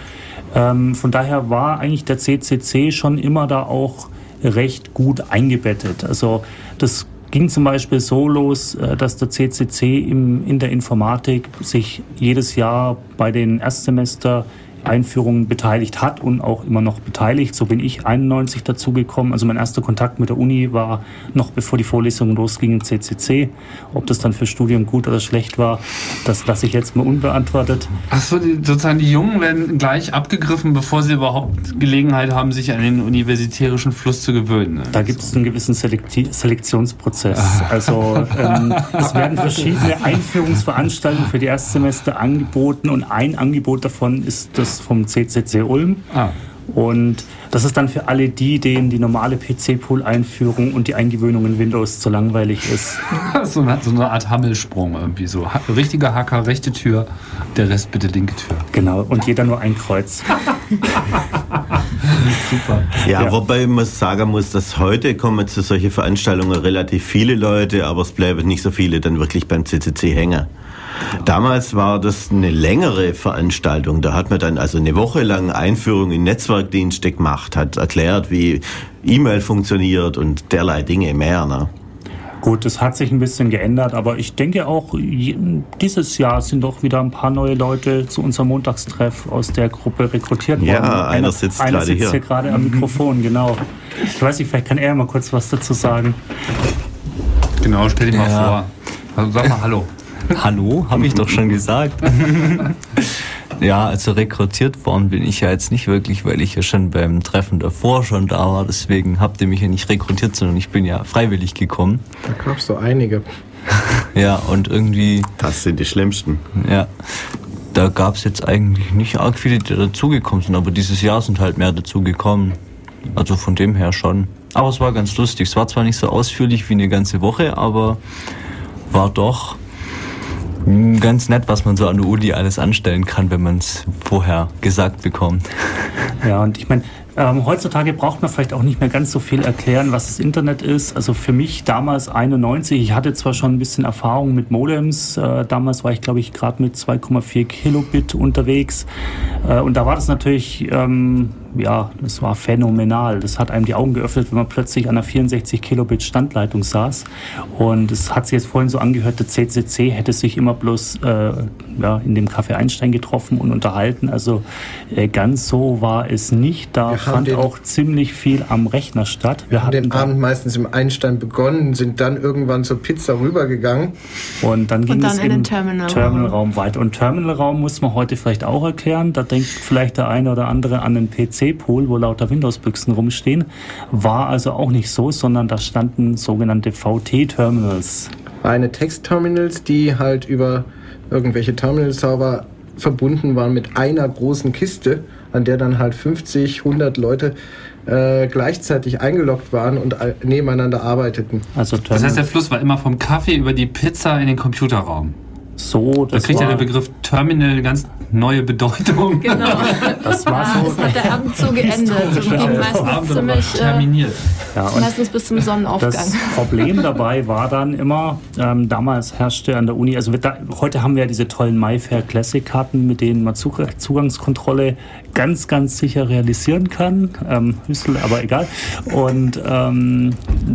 Ähm, von daher war eigentlich der CCC schon immer da auch recht gut eingebettet. Also das ging zum Beispiel so los, äh, dass der CCC im, in der Informatik sich jedes Jahr bei den Erstsemester Einführungen beteiligt hat und auch immer noch beteiligt. So bin ich 91 dazugekommen. Also mein erster Kontakt mit der Uni war noch bevor die Vorlesungen losgingen im CCC. Ob das dann für Studium gut oder schlecht war, das lasse ich jetzt mal unbeantwortet. Achso, sozusagen die Jungen werden gleich abgegriffen, bevor sie überhaupt Gelegenheit haben, sich an den universitärischen Fluss zu gewöhnen. Da gibt es einen gewissen Selekti Selektionsprozess. Ah. Also ähm, es werden verschiedene Einführungsveranstaltungen für die Erstsemester angeboten und ein Angebot davon ist das vom CCC Ulm. Ah. Und das ist dann für alle die, denen die normale PC-Pool-Einführung und die Eingewöhnung in Windows zu langweilig ist. so, eine, so eine Art Hammelsprung irgendwie so. Richtiger Hacker, rechte Tür, der Rest bitte linke Tür. Genau, und jeder nur ein Kreuz. Super. Ja, ja, wobei man sagen muss, dass heute kommen zu solchen Veranstaltungen relativ viele Leute, aber es bleiben nicht so viele dann wirklich beim CCC hängen. Damals war das eine längere Veranstaltung. Da hat man dann also eine Woche lang Einführung in Netzwerkdienste gemacht, hat erklärt, wie E-Mail funktioniert und derlei Dinge mehr. Ne? Gut, das hat sich ein bisschen geändert, aber ich denke auch, dieses Jahr sind doch wieder ein paar neue Leute zu unserem Montagstreff aus der Gruppe rekrutiert worden. Ja, einer, einer sitzt, einer gerade sitzt hier. hier gerade am Mikrofon, genau. Ich weiß nicht, vielleicht kann er mal kurz was dazu sagen. Genau, stell dir mal ja. vor. Also sag mal Hallo. Hallo, habe ich doch schon gesagt. ja, also rekrutiert worden bin ich ja jetzt nicht wirklich, weil ich ja schon beim Treffen davor schon da war. Deswegen habt ihr mich ja nicht rekrutiert, sondern ich bin ja freiwillig gekommen. Da gab es so einige. ja, und irgendwie. Das sind die schlimmsten. Ja. Da gab es jetzt eigentlich nicht arg viele, die dazugekommen sind, aber dieses Jahr sind halt mehr dazugekommen. Also von dem her schon. Aber es war ganz lustig. Es war zwar nicht so ausführlich wie eine ganze Woche, aber war doch Ganz nett, was man so an der Uni alles anstellen kann, wenn man es vorher gesagt bekommt. Ja, und ich meine, ähm, heutzutage braucht man vielleicht auch nicht mehr ganz so viel erklären, was das Internet ist. Also für mich damals 91, ich hatte zwar schon ein bisschen Erfahrung mit Modems. Äh, damals war ich, glaube ich, gerade mit 2,4 Kilobit unterwegs. Äh, und da war das natürlich ähm, ja, das war phänomenal. Das hat einem die Augen geöffnet, wenn man plötzlich an einer 64 Kilobit Standleitung saß. Und es hat sich jetzt vorhin so angehört, der CCC hätte sich immer bloß äh, ja, in dem Café Einstein getroffen und unterhalten. Also äh, ganz so war es nicht. Da fand auch ziemlich viel am Rechner statt. Wir, wir haben den Abend meistens im Einstein begonnen, sind dann irgendwann zur Pizza rübergegangen. Und dann ging und dann es im Terminalraum Terminal weiter. Und Terminalraum muss man heute vielleicht auch erklären. Da denkt vielleicht der eine oder andere an den PC-Pool, wo lauter Windows-Büchsen rumstehen. War also auch nicht so, sondern da standen sogenannte VT-Terminals. Reine Text-Terminals, die halt über irgendwelche Terminal-Server verbunden waren mit einer großen Kiste, an der dann halt 50, 100 Leute äh, gleichzeitig eingeloggt waren und nebeneinander arbeiteten. Also das heißt, der Fluss war immer vom Kaffee über die Pizza in den Computerraum. So, das da kriegt ja der Begriff Terminal ganz neue Bedeutung. Genau. Das war so. Das hat der Abend so geendet und ging meistens ziemlich äh, terminiert. Ja, meistens bis zum Sonnenaufgang. Das Problem dabei war dann immer, ähm, damals herrschte an der Uni, also da, heute haben wir ja diese tollen MyFair Classic Karten, mit denen man Zugangskontrolle ganz, ganz sicher realisieren kann. Ähm, aber egal. Und ähm,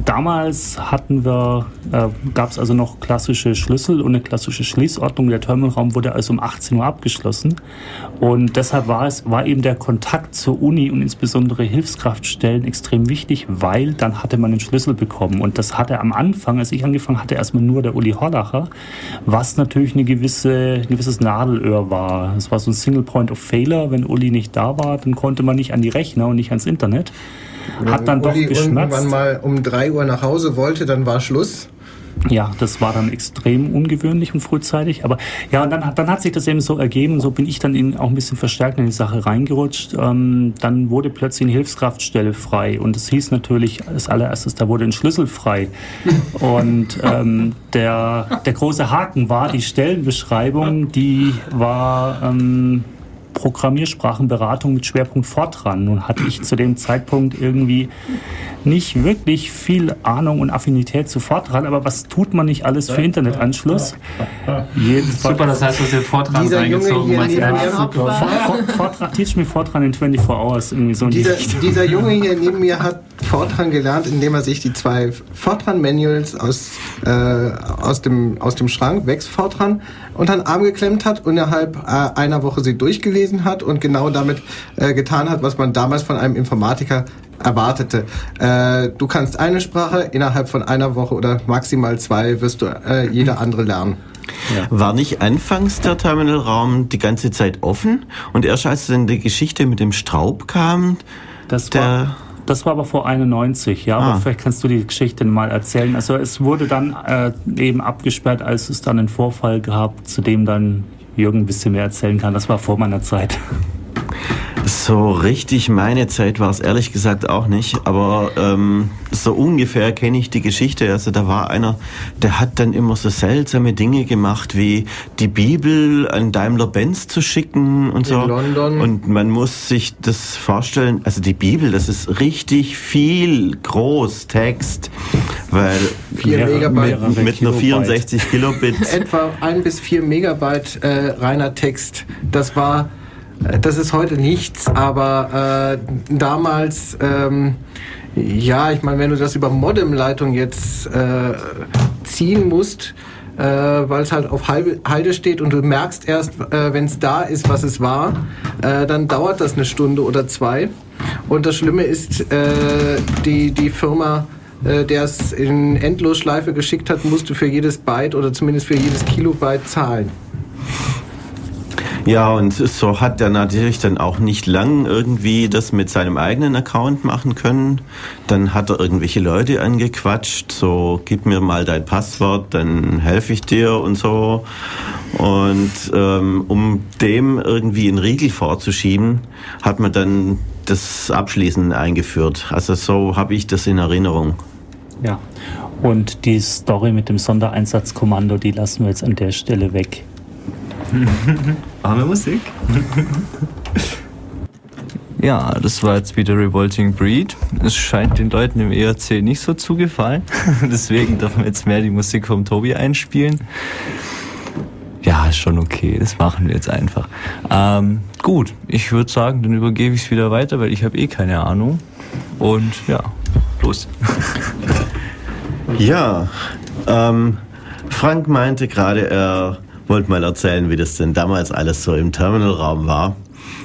damals hatten wir, äh, gab es also noch klassische Schlüssel und eine klassische Schließordnung. Der Terminalraum wurde also um 18 Uhr abgeschlossen. Und deshalb war es, war eben der Kontakt zur Uni und insbesondere Hilfskraftstellen extrem wichtig, weil dann hatte man den Schlüssel bekommen. Und das hatte am Anfang, als ich angefangen hatte, erstmal nur der Uli Horlacher, was natürlich eine gewisse, ein gewisses Nadelöhr war. Es war so ein Single Point of Failure. Wenn Uli nicht da war, dann konnte man nicht an die Rechner und nicht ans Internet. Hat dann Uli doch geschmerzt. irgendwann mal um drei Uhr nach Hause wollte, dann war Schluss. Ja, das war dann extrem ungewöhnlich und frühzeitig. Aber ja, und dann, dann hat sich das eben so ergeben. So bin ich dann in, auch ein bisschen verstärkt in die Sache reingerutscht. Ähm, dann wurde plötzlich eine Hilfskraftstelle frei. Und es hieß natürlich als allererstes, da wurde ein Schlüssel frei. Und ähm, der, der große Haken war, die Stellenbeschreibung, die war... Ähm, Programmiersprachenberatung mit Schwerpunkt Fortran. Nun hatte ich zu dem Zeitpunkt irgendwie nicht wirklich viel Ahnung und Affinität zu Fortran, aber was tut man nicht alles für Internetanschluss? Jedenfalls Super, das heißt, du hast den Fortran dieser reingezogen. Junge hier Fortran, teach me Fortran in 24 hours. Irgendwie so dieser, dieser Junge hier neben mir hat Fortran gelernt, indem er sich die zwei Fortran-Manuals aus, äh, aus, dem, aus dem Schrank, Wex Fortran, unter den Arm geklemmt hat und innerhalb äh, einer Woche sie durchgelesen hat und genau damit äh, getan hat, was man damals von einem Informatiker erwartete. Äh, du kannst eine Sprache, innerhalb von einer Woche oder maximal zwei wirst du äh, jede andere lernen. Ja. War nicht anfangs der Terminalraum die ganze Zeit offen und erst als dann die Geschichte mit dem Straub kam, das war das war aber vor 91, ja, ah. aber vielleicht kannst du die Geschichte mal erzählen. Also es wurde dann äh, eben abgesperrt, als es dann einen Vorfall gab, zu dem dann Jürgen ein bisschen mehr erzählen kann. Das war vor meiner Zeit. So richtig meine Zeit war es ehrlich gesagt auch nicht, aber ähm, so ungefähr kenne ich die Geschichte. Also da war einer, der hat dann immer so seltsame Dinge gemacht, wie die Bibel an Daimler-Benz zu schicken und so. In London. Und man muss sich das vorstellen, also die Bibel, das ist richtig viel Großtext, weil vier Megabyte mit, mit nur 64 Kilobit. Etwa ein bis vier Megabyte äh, reiner Text. Das war das ist heute nichts, aber äh, damals, ähm, ja, ich meine, wenn du das über Modemleitung jetzt äh, ziehen musst, äh, weil es halt auf Halde steht und du merkst erst, äh, wenn es da ist, was es war, äh, dann dauert das eine Stunde oder zwei. Und das Schlimme ist, äh, die, die Firma, äh, der es in Endlosschleife geschickt hat, musste für jedes Byte oder zumindest für jedes Kilobyte zahlen. Ja, und so hat er natürlich dann auch nicht lang irgendwie das mit seinem eigenen Account machen können. Dann hat er irgendwelche Leute angequatscht, so gib mir mal dein Passwort, dann helfe ich dir und so. Und ähm, um dem irgendwie einen Riegel vorzuschieben, hat man dann das Abschließen eingeführt. Also so habe ich das in Erinnerung. Ja, und die Story mit dem Sondereinsatzkommando, die lassen wir jetzt an der Stelle weg. Arme Musik. Ja, das war jetzt wieder Revolting Breed. Es scheint den Leuten im ERC nicht so zu gefallen. Deswegen dürfen wir jetzt mehr die Musik vom Tobi einspielen. Ja, ist schon okay. Das machen wir jetzt einfach. Ähm, Gut, ich würde sagen, dann übergebe ich es wieder weiter, weil ich habe eh keine Ahnung. Und ja, los. Ja, ähm, Frank meinte gerade, er wollte mal erzählen, wie das denn damals alles so im Terminalraum war.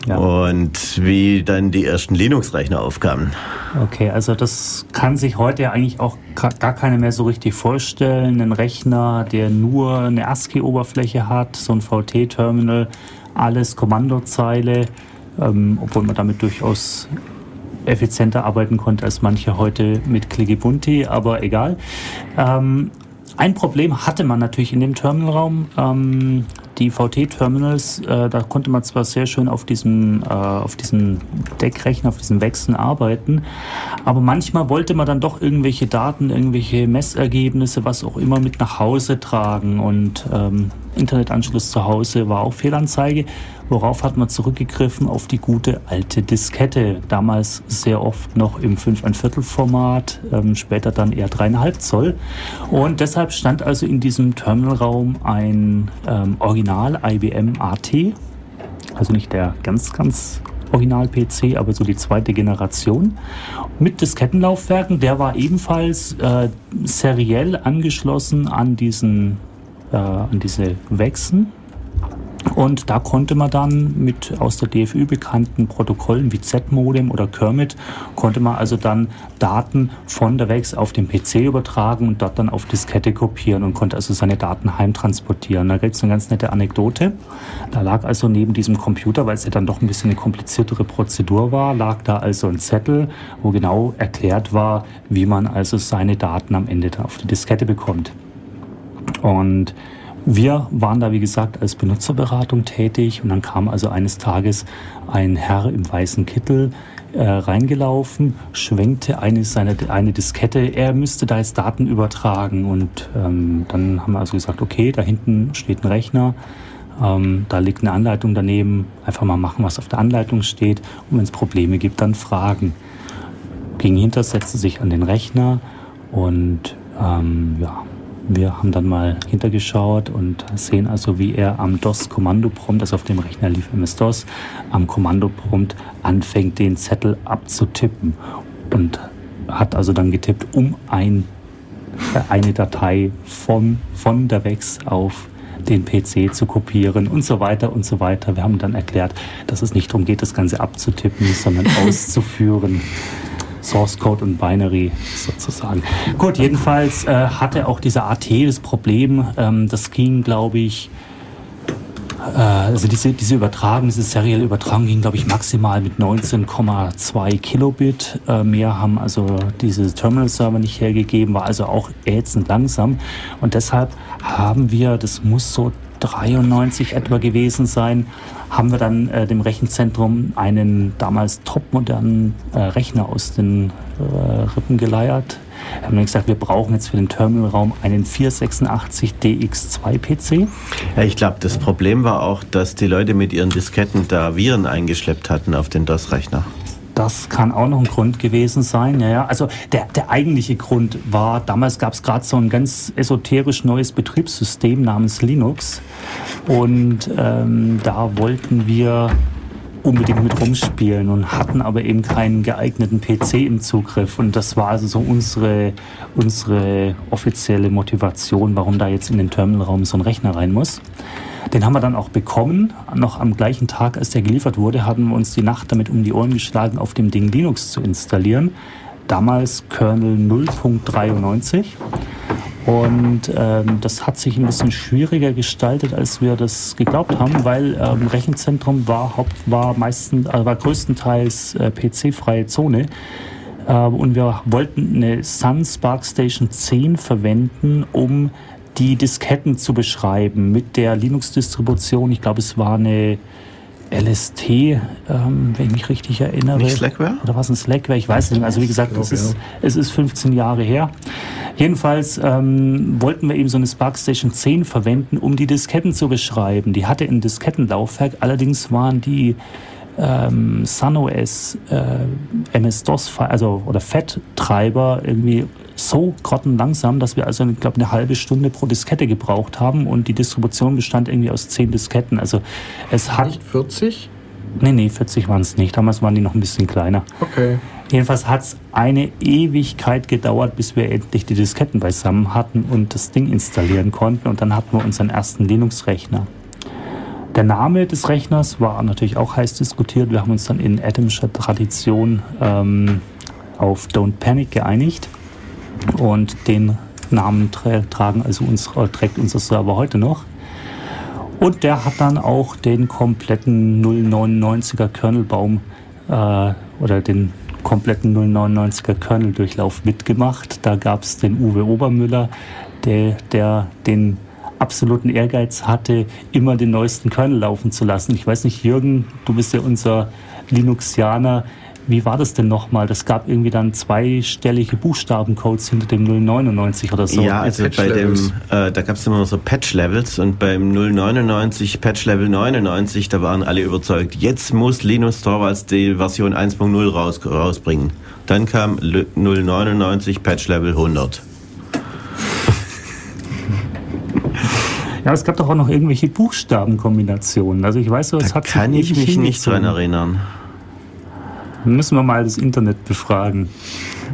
Ja. Und wie dann die ersten Linux-Rechner aufkamen. Okay, also das kann sich heute eigentlich auch gar keiner mehr so richtig vorstellen. Ein Rechner, der nur eine ASCII-Oberfläche hat, so ein VT-Terminal, alles Kommandozeile, ähm, obwohl man damit durchaus effizienter arbeiten konnte als manche heute mit Clickibunti, aber egal. Ähm, ein Problem hatte man natürlich in dem Terminalraum. Ähm, die VT-Terminals, äh, da konnte man zwar sehr schön auf diesem, äh, auf diesen Deckrechner, auf diesen Wechseln arbeiten, aber manchmal wollte man dann doch irgendwelche Daten, irgendwelche Messergebnisse, was auch immer mit nach Hause tragen und ähm, Internetanschluss zu Hause war auch Fehlanzeige. Worauf hat man zurückgegriffen? Auf die gute alte Diskette. Damals sehr oft noch im 5 ein Viertel Format, ähm, später dann eher 3,5 Zoll. Und deshalb stand also in diesem Terminalraum ein ähm, Original IBM AT. Also nicht der ganz, ganz Original-PC, aber so die zweite Generation. Mit Diskettenlaufwerken, der war ebenfalls äh, seriell angeschlossen an diesen äh, an diese Wechsen. Und da konnte man dann mit aus der DFÜ bekannten Protokollen wie Z-Modem oder Kermit, konnte man also dann Daten von der WEX auf den PC übertragen und dort dann auf Diskette kopieren und konnte also seine Daten heimtransportieren. Da gibt es eine ganz nette Anekdote. Da lag also neben diesem Computer, weil es ja dann doch ein bisschen eine kompliziertere Prozedur war, lag da also ein Zettel, wo genau erklärt war, wie man also seine Daten am Ende auf die Diskette bekommt. Und wir waren da, wie gesagt, als Benutzerberatung tätig. Und dann kam also eines Tages ein Herr im weißen Kittel äh, reingelaufen, schwenkte eine, seine, eine Diskette, er müsste da jetzt Daten übertragen. Und ähm, dann haben wir also gesagt, okay, da hinten steht ein Rechner, ähm, da liegt eine Anleitung daneben, einfach mal machen, was auf der Anleitung steht. Und wenn es Probleme gibt, dann fragen. Ging hinter, setzte sich an den Rechner. Und ähm, ja, wir haben dann mal hintergeschaut und sehen also, wie er am DOS-Kommandoprompt, also auf dem Rechner lief MS-DOS, am Kommandoprompt anfängt, den Zettel abzutippen und hat also dann getippt, um ein, äh, eine Datei von, von der WEX auf den PC zu kopieren und so weiter und so weiter. Wir haben dann erklärt, dass es nicht darum geht, das Ganze abzutippen, sondern auszuführen. Source Code und Binary sozusagen. Gut, jedenfalls äh, hatte auch dieser AT das Problem, ähm, das ging, glaube ich, äh, also diese, diese Übertragung, diese serielle Übertragung ging, glaube ich, maximal mit 19,2 Kilobit. Äh, mehr haben also diese Terminal-Server nicht hergegeben, war also auch ätzend langsam. Und deshalb haben wir, das muss so 93 etwa gewesen sein, haben wir dann äh, dem Rechenzentrum einen damals topmodernen äh, Rechner aus den äh, Rippen geleiert. Wir haben dann gesagt, wir brauchen jetzt für den Terminalraum einen 486 DX2 PC. Ja, ich glaube, das Problem war auch, dass die Leute mit ihren Disketten da Viren eingeschleppt hatten auf den DOS-Rechner. Das kann auch noch ein Grund gewesen sein. Ja, ja. Also der, der eigentliche Grund war, damals gab es gerade so ein ganz esoterisch neues Betriebssystem namens Linux. Und ähm, da wollten wir unbedingt mit rumspielen und hatten aber eben keinen geeigneten PC im Zugriff. Und das war also so unsere, unsere offizielle Motivation, warum da jetzt in den Terminalraum so ein Rechner rein muss. Den haben wir dann auch bekommen. Noch am gleichen Tag, als der geliefert wurde, haben wir uns die Nacht damit um die Ohren geschlagen, auf dem Ding Linux zu installieren. Damals Kernel 0.93. Und ähm, das hat sich ein bisschen schwieriger gestaltet, als wir das geglaubt haben, weil ähm, Rechenzentrum war, Haupt, war, meistens, also war größtenteils äh, PC-freie Zone. Äh, und wir wollten eine Sun Spark Station 10 verwenden, um die Disketten zu beschreiben mit der Linux-Distribution. Ich glaube, es war eine LST, ähm, wenn ich mich richtig erinnere. Nicht Slackware? Oder was ein Slackware? Ich weiß nicht. Also wie gesagt, es ist, es ist 15 Jahre her. Jedenfalls ähm, wollten wir eben so eine Spark Station 10 verwenden, um die Disketten zu beschreiben. Die hatte ein Diskettenlaufwerk, allerdings waren die ähm, SunOS äh, MS-DOS, also oder FAT-Treiber irgendwie so grottenlangsam, dass wir also, ich glaube, eine halbe Stunde pro Diskette gebraucht haben und die Distribution bestand irgendwie aus zehn Disketten. Also es hat... Nicht 40? Nee, nee, 40 waren es nicht. Damals waren die noch ein bisschen kleiner. Okay. Jedenfalls hat es eine Ewigkeit gedauert, bis wir endlich die Disketten beisammen hatten und das Ding installieren konnten. Und dann hatten wir unseren ersten Linux-Rechner. Der Name des Rechners war natürlich auch heiß diskutiert. Wir haben uns dann in Adamscher Tradition ähm, auf Don't Panic geeinigt. Und den Namen tra tragen also uns, trägt unser Server heute noch. Und der hat dann auch den kompletten 099er Kernelbaum äh, oder den kompletten 099er Kernel-Durchlauf mitgemacht. Da gab es den Uwe Obermüller, der, der den absoluten Ehrgeiz hatte, immer den neuesten Kernel laufen zu lassen. Ich weiß nicht, Jürgen, du bist ja unser Linuxianer. Wie war das denn nochmal? Das gab irgendwie dann zweistellige Buchstabencodes hinter dem 099 oder so. Ja, also bei dem, äh, da gab es immer so Patch-Levels und beim 099, Patch-Level 99, da waren alle überzeugt, jetzt muss Linus Torvalds die Version 1.0 raus, rausbringen. Dann kam 099, Patch-Level 100. Ja, es gab doch auch noch irgendwelche Buchstabenkombinationen. Also ich weiß so, es da hat kann ich mich nicht dran erinnern. Müssen wir mal das Internet befragen.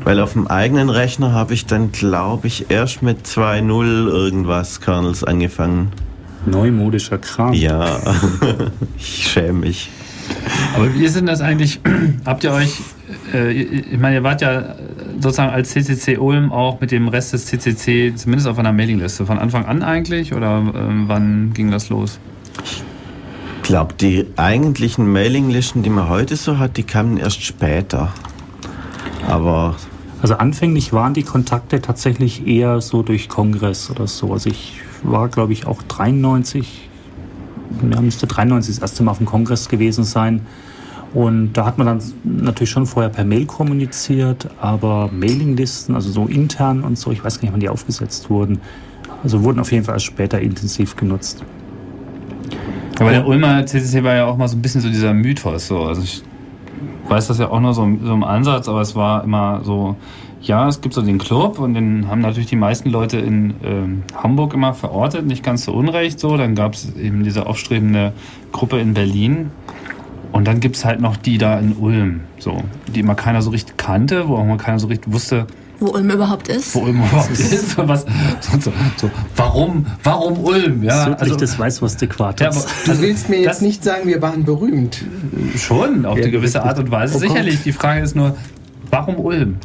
Weil auf dem eigenen Rechner habe ich dann, glaube ich, erst mit 2.0 irgendwas Kernels angefangen. Neumodischer Kram. Ja, ich schäme mich. Aber wie ist denn das eigentlich? Habt ihr euch, äh, ich meine, ihr wart ja sozusagen als CCC Ulm auch mit dem Rest des CCC zumindest auf einer Mailingliste von Anfang an eigentlich oder äh, wann ging das los? Ich glaube, die eigentlichen Mailinglisten, die man heute so hat, die kamen erst später. Aber also anfänglich waren die Kontakte tatsächlich eher so durch Kongress oder so. Also ich war, glaube ich, auch 93, ja, müsste 93 das erste Mal auf dem Kongress gewesen sein. Und da hat man dann natürlich schon vorher per Mail kommuniziert, aber Mailinglisten, also so intern und so, ich weiß gar nicht, wann die aufgesetzt wurden, also wurden auf jeden Fall erst später intensiv genutzt. Aber der Ulmer CCC war ja auch mal so ein bisschen so dieser Mythos. So. Also ich weiß das ja auch nur so, so im Ansatz, aber es war immer so, ja, es gibt so den Club und den haben natürlich die meisten Leute in ähm, Hamburg immer verortet, nicht ganz so unrecht so. Dann gab es eben diese aufstrebende Gruppe in Berlin. Und dann gibt es halt noch die da in Ulm, so, die immer keiner so richtig kannte, wo auch mal keiner so richtig wusste, wo Ulm überhaupt ist. Wo Ulm überhaupt ist. Was, so, so, so, warum, warum Ulm? Ja, Südlich also, des Weißwurst-Äquators. Ja, du willst mir jetzt nicht sagen, wir waren berühmt. Schon, auf ja, eine gewisse Art und Weise. Oh Sicherlich. Gott. Die Frage ist nur, warum Ulm?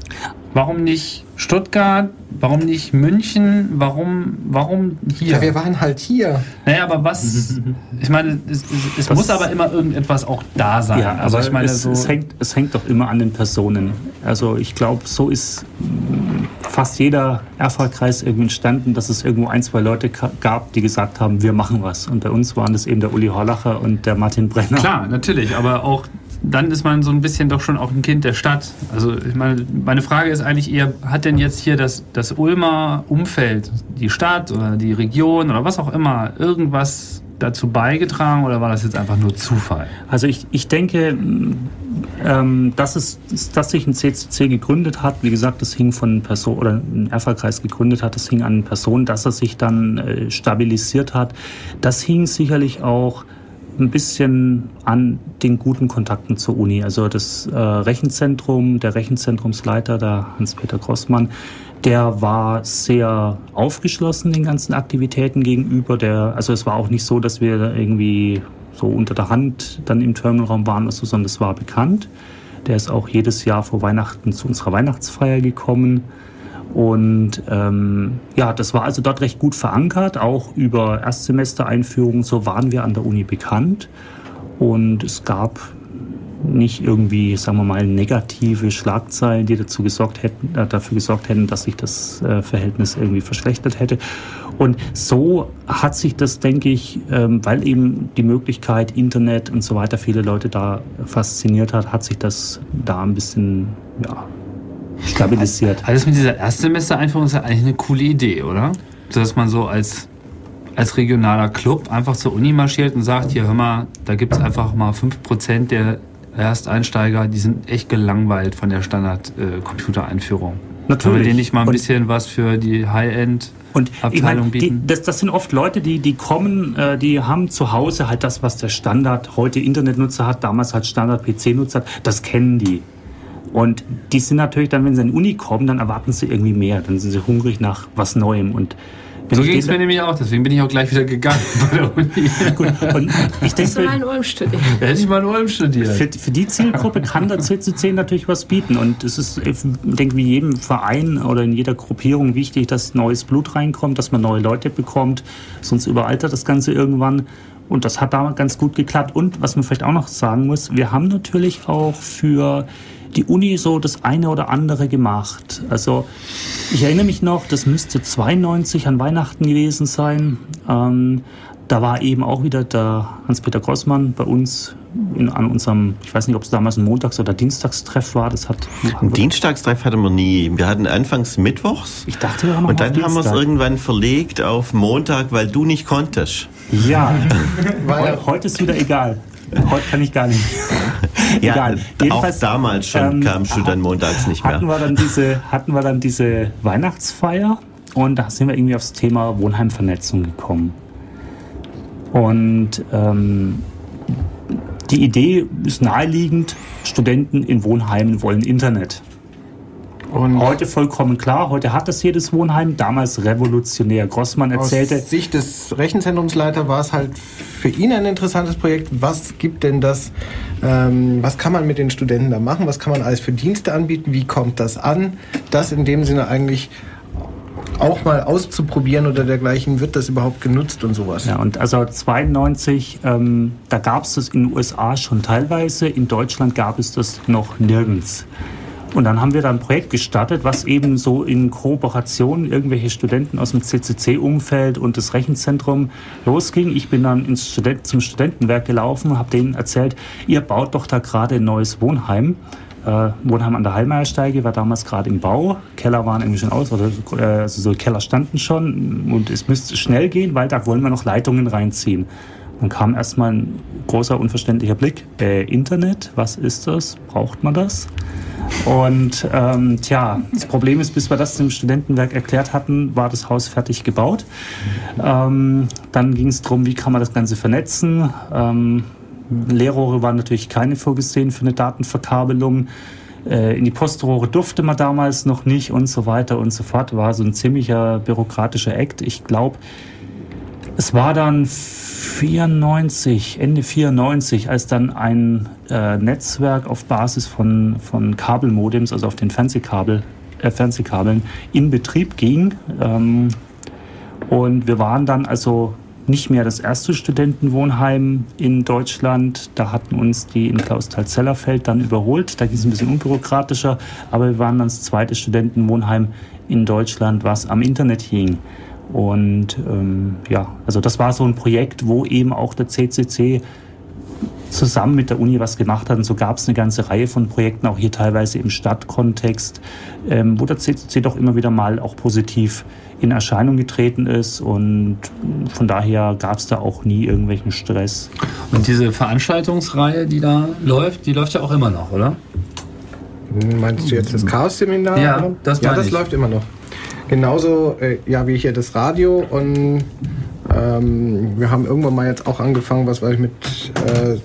Warum nicht Stuttgart? Warum nicht München? Warum, warum hier? Ja, wir waren halt hier. Naja, aber was? Ich meine, es, es muss aber immer irgendetwas auch da sein. Ja, also ich meine, es, so es, hängt, es hängt doch immer an den Personen. Also ich glaube, so ist fast jeder Erfahrkreis irgendwie entstanden, dass es irgendwo ein, zwei Leute gab, die gesagt haben, wir machen was. Und bei uns waren das eben der Uli Horlacher und der Martin Brenner. Klar, natürlich, aber auch dann ist man so ein bisschen doch schon auch ein Kind der Stadt. Also meine, meine Frage ist eigentlich eher, hat denn jetzt hier das, das Ulmer Umfeld, die Stadt oder die Region oder was auch immer, irgendwas dazu beigetragen oder war das jetzt einfach nur Zufall? Also ich, ich denke, ähm, dass, es, dass sich ein CCC gegründet hat, wie gesagt, das hing von Person oder ein Erfolgkreis gegründet hat, das hing an Personen, dass er sich dann äh, stabilisiert hat. Das hing sicherlich auch ein bisschen an den guten Kontakten zur Uni. Also das äh, Rechenzentrum, der Rechenzentrumsleiter, der Hans-Peter Grossmann, der war sehr aufgeschlossen den ganzen Aktivitäten gegenüber. Der, also es war auch nicht so, dass wir irgendwie so unter der Hand dann im Terminalraum waren, so, sondern es war bekannt. Der ist auch jedes Jahr vor Weihnachten zu unserer Weihnachtsfeier gekommen. Und ähm, ja, das war also dort recht gut verankert, auch über Erstsemestereinführungen, so waren wir an der Uni bekannt. Und es gab nicht irgendwie, sagen wir mal, negative Schlagzeilen, die dazu gesorgt hätten, äh, dafür gesorgt hätten, dass sich das äh, Verhältnis irgendwie verschlechtert hätte. Und so hat sich das, denke ich, ähm, weil eben die Möglichkeit Internet und so weiter viele Leute da fasziniert hat, hat sich das da ein bisschen ja, stabilisiert. Alles mit dieser Erstsemester-Einführung ist ja eigentlich eine coole Idee, oder? Dass man so als, als regionaler Club einfach zur Uni marschiert und sagt, hier hör mal, da gibt es einfach mal 5% der Ersteinsteiger, die sind echt gelangweilt von der Standard-Computereinführung. Natürlich. Können wir denen nicht mal ein und bisschen was für die High-End und ich meine, die, das, das sind oft Leute, die, die kommen, äh, die haben zu Hause halt das, was der Standard heute Internetnutzer hat, damals halt Standard PC-Nutzer hat, das kennen die. Und die sind natürlich dann, wenn sie in die Uni kommen, dann erwarten sie irgendwie mehr. Dann sind sie hungrig nach was Neuem. Und so ging es mir nämlich auch, deswegen bin ich auch gleich wieder gegangen bei der Uni. Gut, und ich denke, mal in Ulm studiert. Hätte ich mal in Ulm studiert. Für, für die Zielgruppe kann der CCC natürlich was bieten. Und es ist, ich denke, wie jedem Verein oder in jeder Gruppierung wichtig, dass neues Blut reinkommt, dass man neue Leute bekommt. Sonst überaltert das Ganze irgendwann. Und das hat da ganz gut geklappt. Und was man vielleicht auch noch sagen muss, wir haben natürlich auch für die Uni so das eine oder andere gemacht. Also ich erinnere mich noch, das müsste 92 an Weihnachten gewesen sein. Ähm, da war eben auch wieder der Hans-Peter Grossmann bei uns in, an unserem, ich weiß nicht, ob es damals ein Montags- oder Dienstagstreff war. Das hat ein Dienstagstreff hatten wir nie. Wir hatten anfangs Mittwochs. Ich dachte, wir haben Und dann haben wir es irgendwann verlegt auf Montag, weil du nicht konntest. Ja, weil heute ist wieder egal. Heute kann ich gar nicht. Ja, Egal. Jedenfalls, auch damals schon ähm, kam schon dann montags nicht mehr. Hatten wir dann diese, hatten wir dann diese Weihnachtsfeier und da sind wir irgendwie aufs Thema Wohnheimvernetzung gekommen. Und ähm, die Idee ist naheliegend, Studenten in Wohnheimen wollen Internet. Und heute vollkommen klar, heute hat es jedes Wohnheim, damals revolutionär. Grossmann erzählte. Aus Sicht des Rechenzentrumsleiter war es halt für ihn ein interessantes Projekt. Was gibt denn das, ähm, was kann man mit den Studenten da machen, was kann man alles für Dienste anbieten, wie kommt das an? Das in dem Sinne eigentlich auch mal auszuprobieren oder dergleichen, wird das überhaupt genutzt und sowas? Ja, und also 92, ähm, da gab es das in den USA schon teilweise, in Deutschland gab es das noch nirgends. Und dann haben wir da ein Projekt gestartet, was eben so in Kooperation irgendwelche Studenten aus dem CCC-Umfeld und das Rechenzentrum losging. Ich bin dann ins Student zum Studentenwerk gelaufen, habe denen erzählt, ihr baut doch da gerade ein neues Wohnheim. Äh, Wohnheim an der Heilmeiersteige war damals gerade im Bau. Keller waren irgendwie schon aus, oder äh, also so Keller standen schon und es müsste schnell gehen, weil da wollen wir noch Leitungen reinziehen. Dann kam erstmal ein großer unverständlicher Blick. Äh, Internet, was ist das? Braucht man das? Und ähm, tja, das Problem ist, bis wir das dem Studentenwerk erklärt hatten, war das Haus fertig gebaut. Ähm, dann ging es darum, wie kann man das Ganze vernetzen. Ähm, Leerrohre waren natürlich keine vorgesehen für eine Datenverkabelung. Äh, in die Postrohre durfte man damals noch nicht und so weiter und so fort. War so ein ziemlicher bürokratischer Akt. Ich glaube, es war dann 94, Ende 94, als dann ein äh, Netzwerk auf Basis von, von Kabelmodems, also auf den Fernsehkabel, äh, Fernsehkabeln, in Betrieb ging. Ähm, und wir waren dann also nicht mehr das erste Studentenwohnheim in Deutschland. Da hatten uns die in Klausthal-Zellerfeld dann überholt. Da ging es ein bisschen unbürokratischer. Aber wir waren dann das zweite Studentenwohnheim in Deutschland, was am Internet hing. Und ähm, ja, also das war so ein Projekt, wo eben auch der CCC zusammen mit der Uni was gemacht hat. Und so gab es eine ganze Reihe von Projekten, auch hier teilweise im Stadtkontext, ähm, wo der CCC doch immer wieder mal auch positiv in Erscheinung getreten ist. Und von daher gab es da auch nie irgendwelchen Stress. Und diese Veranstaltungsreihe, die da läuft, die läuft ja auch immer noch, oder? Meinst du jetzt das Chaos-Seminar? Ja, das, ja, das läuft immer noch. Genauso äh, ja, wie hier das Radio und ähm, wir haben irgendwann mal jetzt auch angefangen, was weiß ich, mit äh,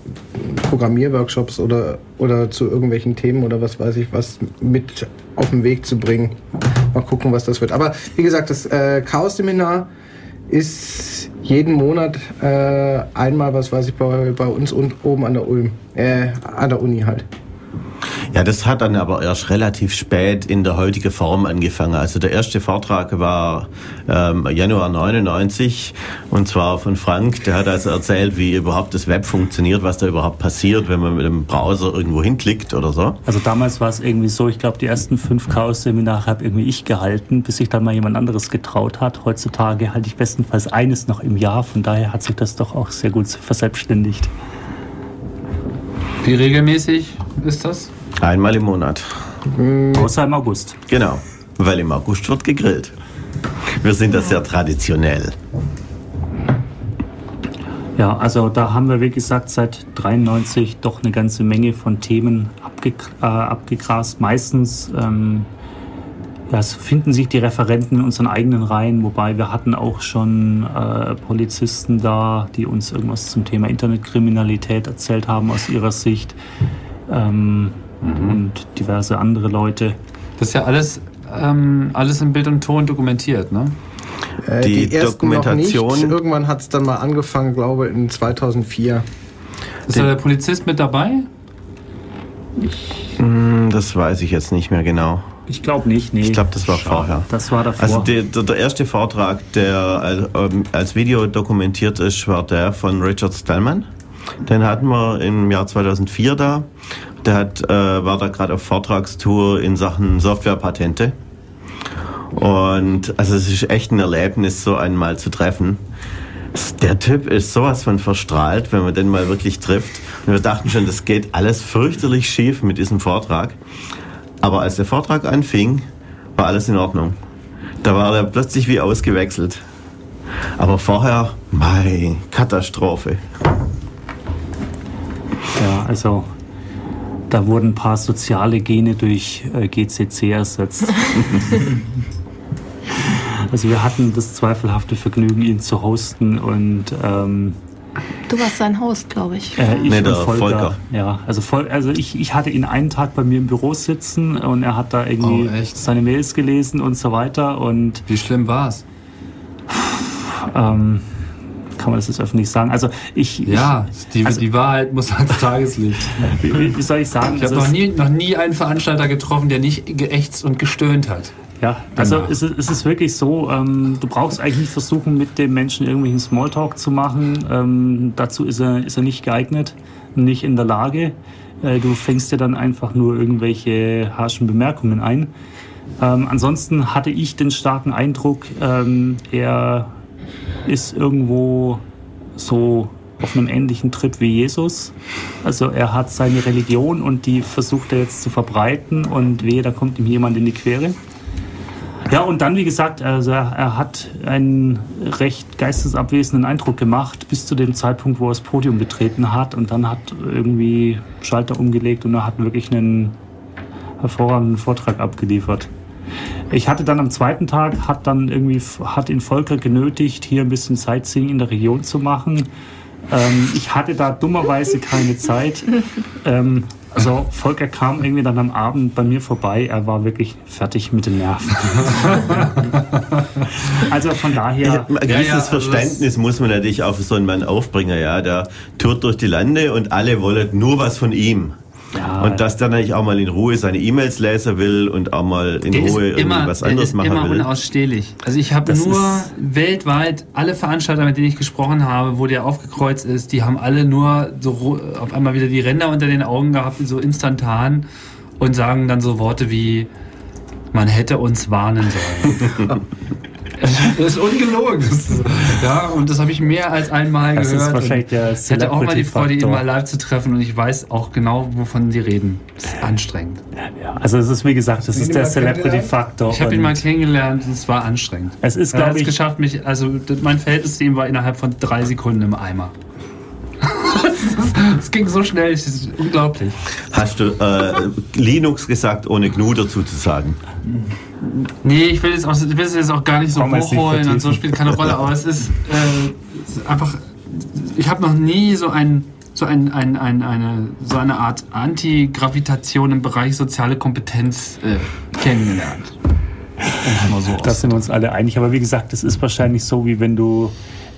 Programmierworkshops oder, oder zu irgendwelchen Themen oder was weiß ich, was mit auf den Weg zu bringen. Mal gucken, was das wird. Aber wie gesagt, das äh, Chaos-Seminar ist jeden Monat äh, einmal, was weiß ich, bei, bei uns und oben an der Ulm, äh, an der Uni halt. Ja, das hat dann aber erst relativ spät in der heutigen Form angefangen. Also der erste Vortrag war ähm, Januar 99 und zwar von Frank. Der hat also erzählt, wie überhaupt das Web funktioniert, was da überhaupt passiert, wenn man mit dem Browser irgendwo hinklickt oder so. Also damals war es irgendwie so, ich glaube, die ersten fünf Chaos-Seminare habe irgendwie ich gehalten, bis sich dann mal jemand anderes getraut hat. Heutzutage halte ich bestenfalls eines noch im Jahr. Von daher hat sich das doch auch sehr gut verselbstständigt. Wie regelmäßig ist das? Einmal im Monat. Mhm. Außer im August. Genau, weil im August wird gegrillt. Wir sind da sehr traditionell. Ja, also da haben wir, wie gesagt, seit 93 doch eine ganze Menge von Themen abge äh, abgegrast. Meistens ähm, ja, finden sich die Referenten in unseren eigenen Reihen, wobei wir hatten auch schon äh, Polizisten da, die uns irgendwas zum Thema Internetkriminalität erzählt haben aus ihrer Sicht ähm, mhm. und diverse andere Leute. Das ist ja alles, ähm, alles in Bild und Ton dokumentiert, ne? Äh, die, die Dokumentation. Irgendwann hat es dann mal angefangen, glaube ich, in 2004. Ist da der Polizist mit dabei? Hm, das weiß ich jetzt nicht mehr genau. Ich glaube nicht, nee. Ich glaube, das war Schau, vorher. Das war davor. Also der, der, erste Vortrag, der ähm, als Video dokumentiert ist, war der von Richard Stallman. Den hatten wir im Jahr 2004 da. Der hat, äh, war da gerade auf Vortragstour in Sachen Softwarepatente. Und also es ist echt ein Erlebnis, so einen mal zu treffen. Der Typ ist sowas von verstrahlt, wenn man den mal wirklich trifft. Und wir dachten schon, das geht alles fürchterlich schief mit diesem Vortrag. Aber als der Vortrag anfing, war alles in Ordnung. Da war er plötzlich wie ausgewechselt. Aber vorher, mei, Katastrophe. Ja, also da wurden ein paar soziale Gene durch äh, GCC ersetzt. also wir hatten das zweifelhafte Vergnügen, ihn zu hosten und ähm, Du warst sein Host, glaube ich. Äh, ich nee, der Volker. Volker. Ja, also, voll, also ich, ich hatte ihn einen Tag bei mir im Büro sitzen und er hat da irgendwie oh, seine Mails gelesen und so weiter. Und Wie schlimm war es? Ähm, kann man das jetzt öffentlich sagen? Also ich. Ja, die, also, die Wahrheit muss ans Tageslicht. wie, wie, soll ich sagen? Ich habe also noch nie, noch nie einen Veranstalter getroffen, der nicht geächtzt und gestöhnt hat. Ja, also es ist, es ist wirklich so, ähm, du brauchst eigentlich nicht versuchen, mit dem Menschen irgendwelchen Smalltalk zu machen. Ähm, dazu ist er, ist er nicht geeignet, nicht in der Lage. Äh, du fängst dir dann einfach nur irgendwelche harschen Bemerkungen ein. Ähm, ansonsten hatte ich den starken Eindruck, ähm, er ist irgendwo so auf einem ähnlichen Trip wie Jesus. Also er hat seine Religion und die versucht er jetzt zu verbreiten und wehe, da kommt ihm jemand in die Quere. Ja, und dann, wie gesagt, also er, hat einen recht geistesabwesenden Eindruck gemacht, bis zu dem Zeitpunkt, wo er das Podium betreten hat. Und dann hat irgendwie Schalter umgelegt und er hat wirklich einen hervorragenden Vortrag abgeliefert. Ich hatte dann am zweiten Tag, hat dann irgendwie, hat ihn Volker genötigt, hier ein bisschen Sightseeing in der Region zu machen. Ähm, ich hatte da dummerweise keine Zeit. Ähm, also Volker kam irgendwie dann am Abend bei mir vorbei. Er war wirklich fertig mit den Nerven. also von daher. Ein gewisses ja, ja, also Verständnis muss man natürlich auch für so einen Mann aufbringen. Ja, der tourt durch die Lande und alle wollen nur was von ihm. Ja. Und dass der natürlich auch mal in Ruhe seine E-Mails lesen will und auch mal in der Ruhe immer, was anderes machen will. Immer unausstehlich. Also ich habe nur weltweit alle Veranstalter, mit denen ich gesprochen habe, wo der aufgekreuzt ist, die haben alle nur so auf einmal wieder die Ränder unter den Augen gehabt, so instantan und sagen dann so Worte wie man hätte uns warnen sollen. Das ist ungelogen. Ja, und das habe ich mehr als einmal das gehört. Ist wahrscheinlich der ich hatte auch mal die Freude, ihn mal live zu treffen und ich weiß auch genau, wovon sie reden. Das ist anstrengend. Ja, also es ist wie gesagt, das ist der Celebrity-Faktor. Ich habe ihn mal kennengelernt und es war anstrengend. Es ist, glaube ich, es geschafft mich. Also mein Verhältnis zu ihm war innerhalb von drei Sekunden im Eimer. Es ging so schnell, es ist unglaublich. Hast du äh, Linux gesagt, ohne GNU dazu zu sagen? Nee, ich will, jetzt auch, ich will es jetzt auch gar nicht so Komm, hochholen und so spielt keine Rolle, aber es ist, äh, einfach, ich habe noch nie so ein so, ein, ein, ein, eine, so eine Art Antigravitation im Bereich soziale Kompetenz äh, kennengelernt. So das sind wir uns alle einig. Aber wie gesagt, das ist wahrscheinlich so, wie wenn du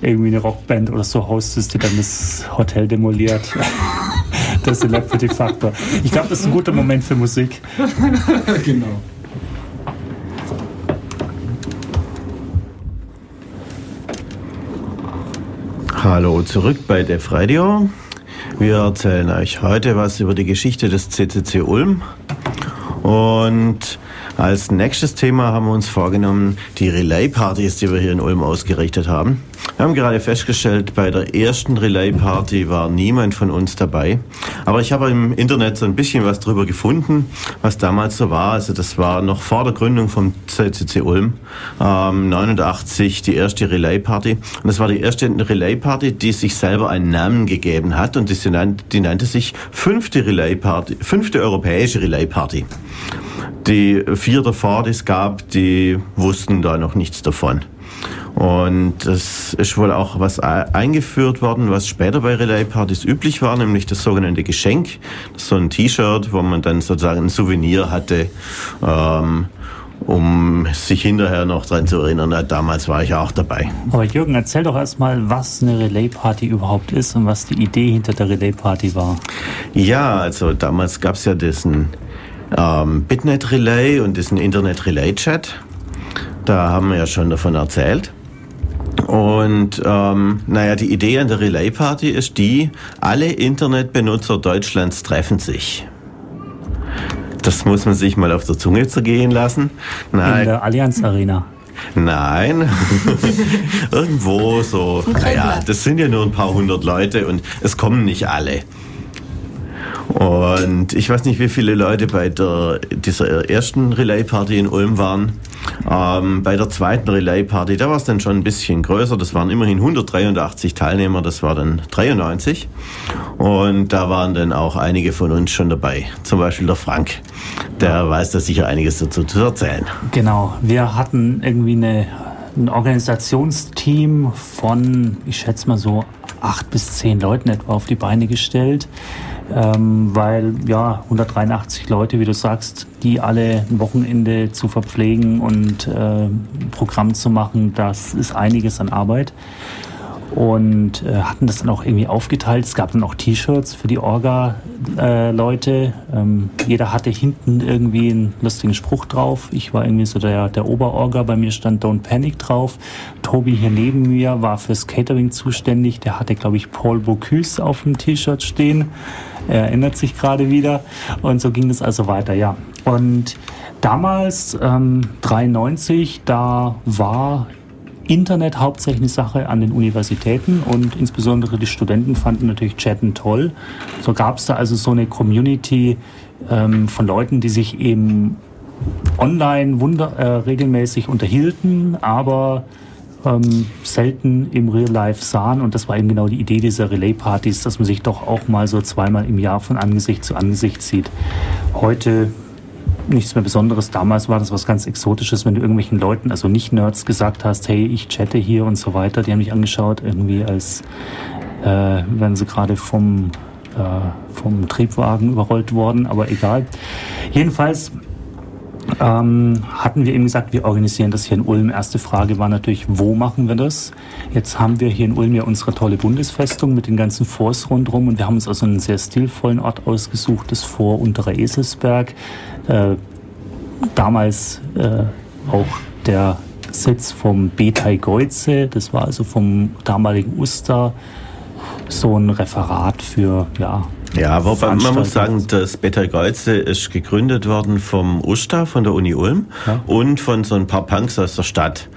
irgendwie eine Rockband oder so hostest, die dann das Hotel demoliert. der Celebrity Faktor. Ich glaube, das ist ein guter Moment für Musik. genau. Hallo zurück bei Def Radio. Wir erzählen euch heute was über die Geschichte des CCC Ulm. Und als nächstes Thema haben wir uns vorgenommen, die Relay-Partys, die wir hier in Ulm ausgerichtet haben. Wir haben gerade festgestellt, bei der ersten Relay-Party war niemand von uns dabei. Aber ich habe im Internet so ein bisschen was drüber gefunden, was damals so war. Also das war noch vor der Gründung vom CCC Ulm, ähm, 89 die erste Relay-Party. Und das war die erste Relay-Party, die sich selber einen Namen gegeben hat und die, die nannte sich fünfte Relay-Party, fünfte europäische Relay-Party. Die vier davor, die es gab, die wussten da noch nichts davon. Und es ist wohl auch was eingeführt worden, was später bei Relay-Partys üblich war, nämlich das sogenannte Geschenk. Das ist so ein T-Shirt, wo man dann sozusagen ein Souvenir hatte, ähm, um sich hinterher noch dran zu erinnern. Damals war ich auch dabei. Aber Jürgen, erzähl doch erstmal, was eine Relay-Party überhaupt ist und was die Idee hinter der Relay-Party war. Ja, also damals gab es ja diesen ähm, Bitnet-Relay und diesen Internet-Relay-Chat. Da haben wir ja schon davon erzählt. Und ähm, naja, die Idee an der Relay Party ist die, alle Internetbenutzer Deutschlands treffen sich. Das muss man sich mal auf der Zunge zergehen lassen. Nein. In der Allianz Arena. Nein, irgendwo so. Naja, das sind ja nur ein paar hundert Leute und es kommen nicht alle. Und ich weiß nicht, wie viele Leute bei der, dieser ersten Relay-Party in Ulm waren. Ähm, bei der zweiten Relay-Party, da war es dann schon ein bisschen größer. Das waren immerhin 183 Teilnehmer, das war dann 93. Und da waren dann auch einige von uns schon dabei. Zum Beispiel der Frank. Der weiß da sicher einiges dazu zu erzählen. Genau, wir hatten irgendwie eine, ein Organisationsteam von, ich schätze mal so, acht bis zehn Leuten etwa auf die Beine gestellt. Ähm, weil ja 183 Leute, wie du sagst, die alle ein Wochenende zu verpflegen und äh, Programm zu machen, das ist einiges an Arbeit und äh, hatten das dann auch irgendwie aufgeteilt. Es gab dann auch T-Shirts für die Orga-Leute. Äh, ähm, jeder hatte hinten irgendwie einen lustigen Spruch drauf. Ich war irgendwie so der, der Oberorga. Bei mir stand Don't Panic drauf. Tobi hier neben mir war fürs Catering zuständig. Der hatte, glaube ich, Paul Bocuse auf dem T-Shirt stehen. Er erinnert sich gerade wieder. Und so ging es also weiter, ja. Und damals, ähm, 93, da war Internet hauptsächlich Sache an den Universitäten und insbesondere die Studenten fanden natürlich Chatten toll. So gab es da also so eine Community ähm, von Leuten, die sich eben online wunder, äh, regelmäßig unterhielten, aber ähm, selten im Real Life sahen. Und das war eben genau die Idee dieser Relay-Partys, dass man sich doch auch mal so zweimal im Jahr von Angesicht zu Angesicht sieht. Heute nichts mehr Besonderes. Damals war das was ganz Exotisches, wenn du irgendwelchen Leuten, also nicht Nerds, gesagt hast, hey, ich chatte hier und so weiter. Die haben mich angeschaut, irgendwie als äh, wären sie gerade vom, äh, vom Triebwagen überrollt worden, aber egal. Jedenfalls ähm, hatten wir eben gesagt, wir organisieren das hier in Ulm. Erste Frage war natürlich, wo machen wir das? Jetzt haben wir hier in Ulm ja unsere tolle Bundesfestung mit den ganzen Forts rundherum und wir haben uns also einen sehr stilvollen Ort ausgesucht, das Vor Unterer Eselsberg. Äh, damals äh, auch der Sitz vom Betai Geuze, das war also vom damaligen Uster so ein Referat für ja, ja, wobei man muss sagen, das Beta Kreuze ist gegründet worden vom USTA, von der Uni Ulm ja. und von so ein paar Punks aus der Stadt.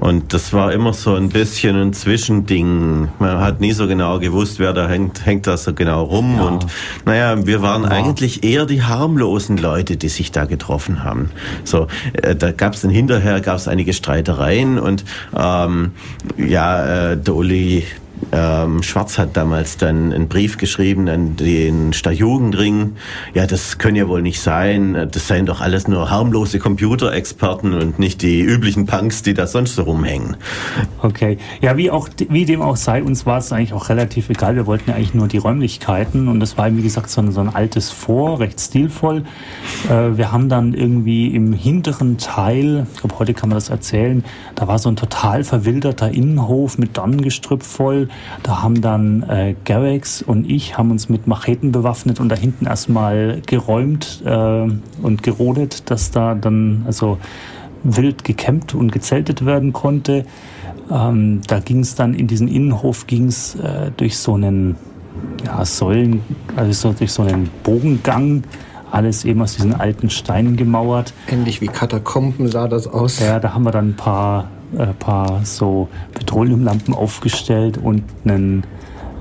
Und das war immer so ein bisschen ein Zwischending. Man hat nie so genau gewusst, wer da hängt, hängt da so genau rum. Ja. Und naja, wir waren ja. eigentlich eher die harmlosen Leute, die sich da getroffen haben. So, äh, da gab es dann hinterher gab es einige Streitereien und ähm, ja, äh, der Uli ähm, Schwarz hat damals dann einen Brief geschrieben an den Stadtjugendring. Ja, das können ja wohl nicht sein. Das seien doch alles nur harmlose Computerexperten und nicht die üblichen Punks, die da sonst so rumhängen. Okay. Ja, wie, auch, wie dem auch sei, uns war es eigentlich auch relativ egal. Wir wollten ja eigentlich nur die Räumlichkeiten und das war, wie gesagt, so ein, so ein altes Vor, recht stilvoll. Äh, wir haben dann irgendwie im hinteren Teil, ich glaube, heute kann man das erzählen, da war so ein total verwilderter Innenhof mit Donnengestrüpp voll da haben dann äh, Garrix und ich haben uns mit Macheten bewaffnet und da hinten erstmal geräumt äh, und gerodet, dass da dann also wild gekämmt und gezeltet werden konnte. Ähm, da ging es dann in diesen Innenhof ging es äh, durch so einen ja, Säulen, also durch so einen Bogengang alles eben aus diesen alten Steinen gemauert. Ähnlich wie Katakomben sah das aus. Ja, da haben wir dann ein paar ein äh, paar so Petroleumlampen aufgestellt und einen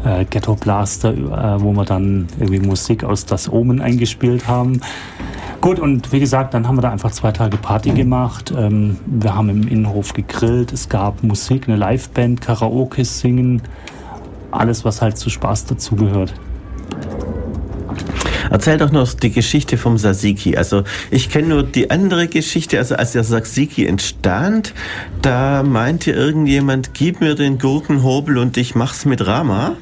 äh, Ghetto Blaster, äh, wo wir dann irgendwie Musik aus Das Omen eingespielt haben. Gut, und wie gesagt, dann haben wir da einfach zwei Tage Party gemacht. Ähm, wir haben im Innenhof gegrillt, es gab Musik, eine Liveband, Karaoke singen, alles, was halt zu Spaß dazugehört. Erzähl doch noch die Geschichte vom Sasiki. Also ich kenne nur die andere Geschichte. Also als der Sasiki entstand, da meinte irgendjemand, gib mir den Gurkenhobel und ich mach's mit Rama.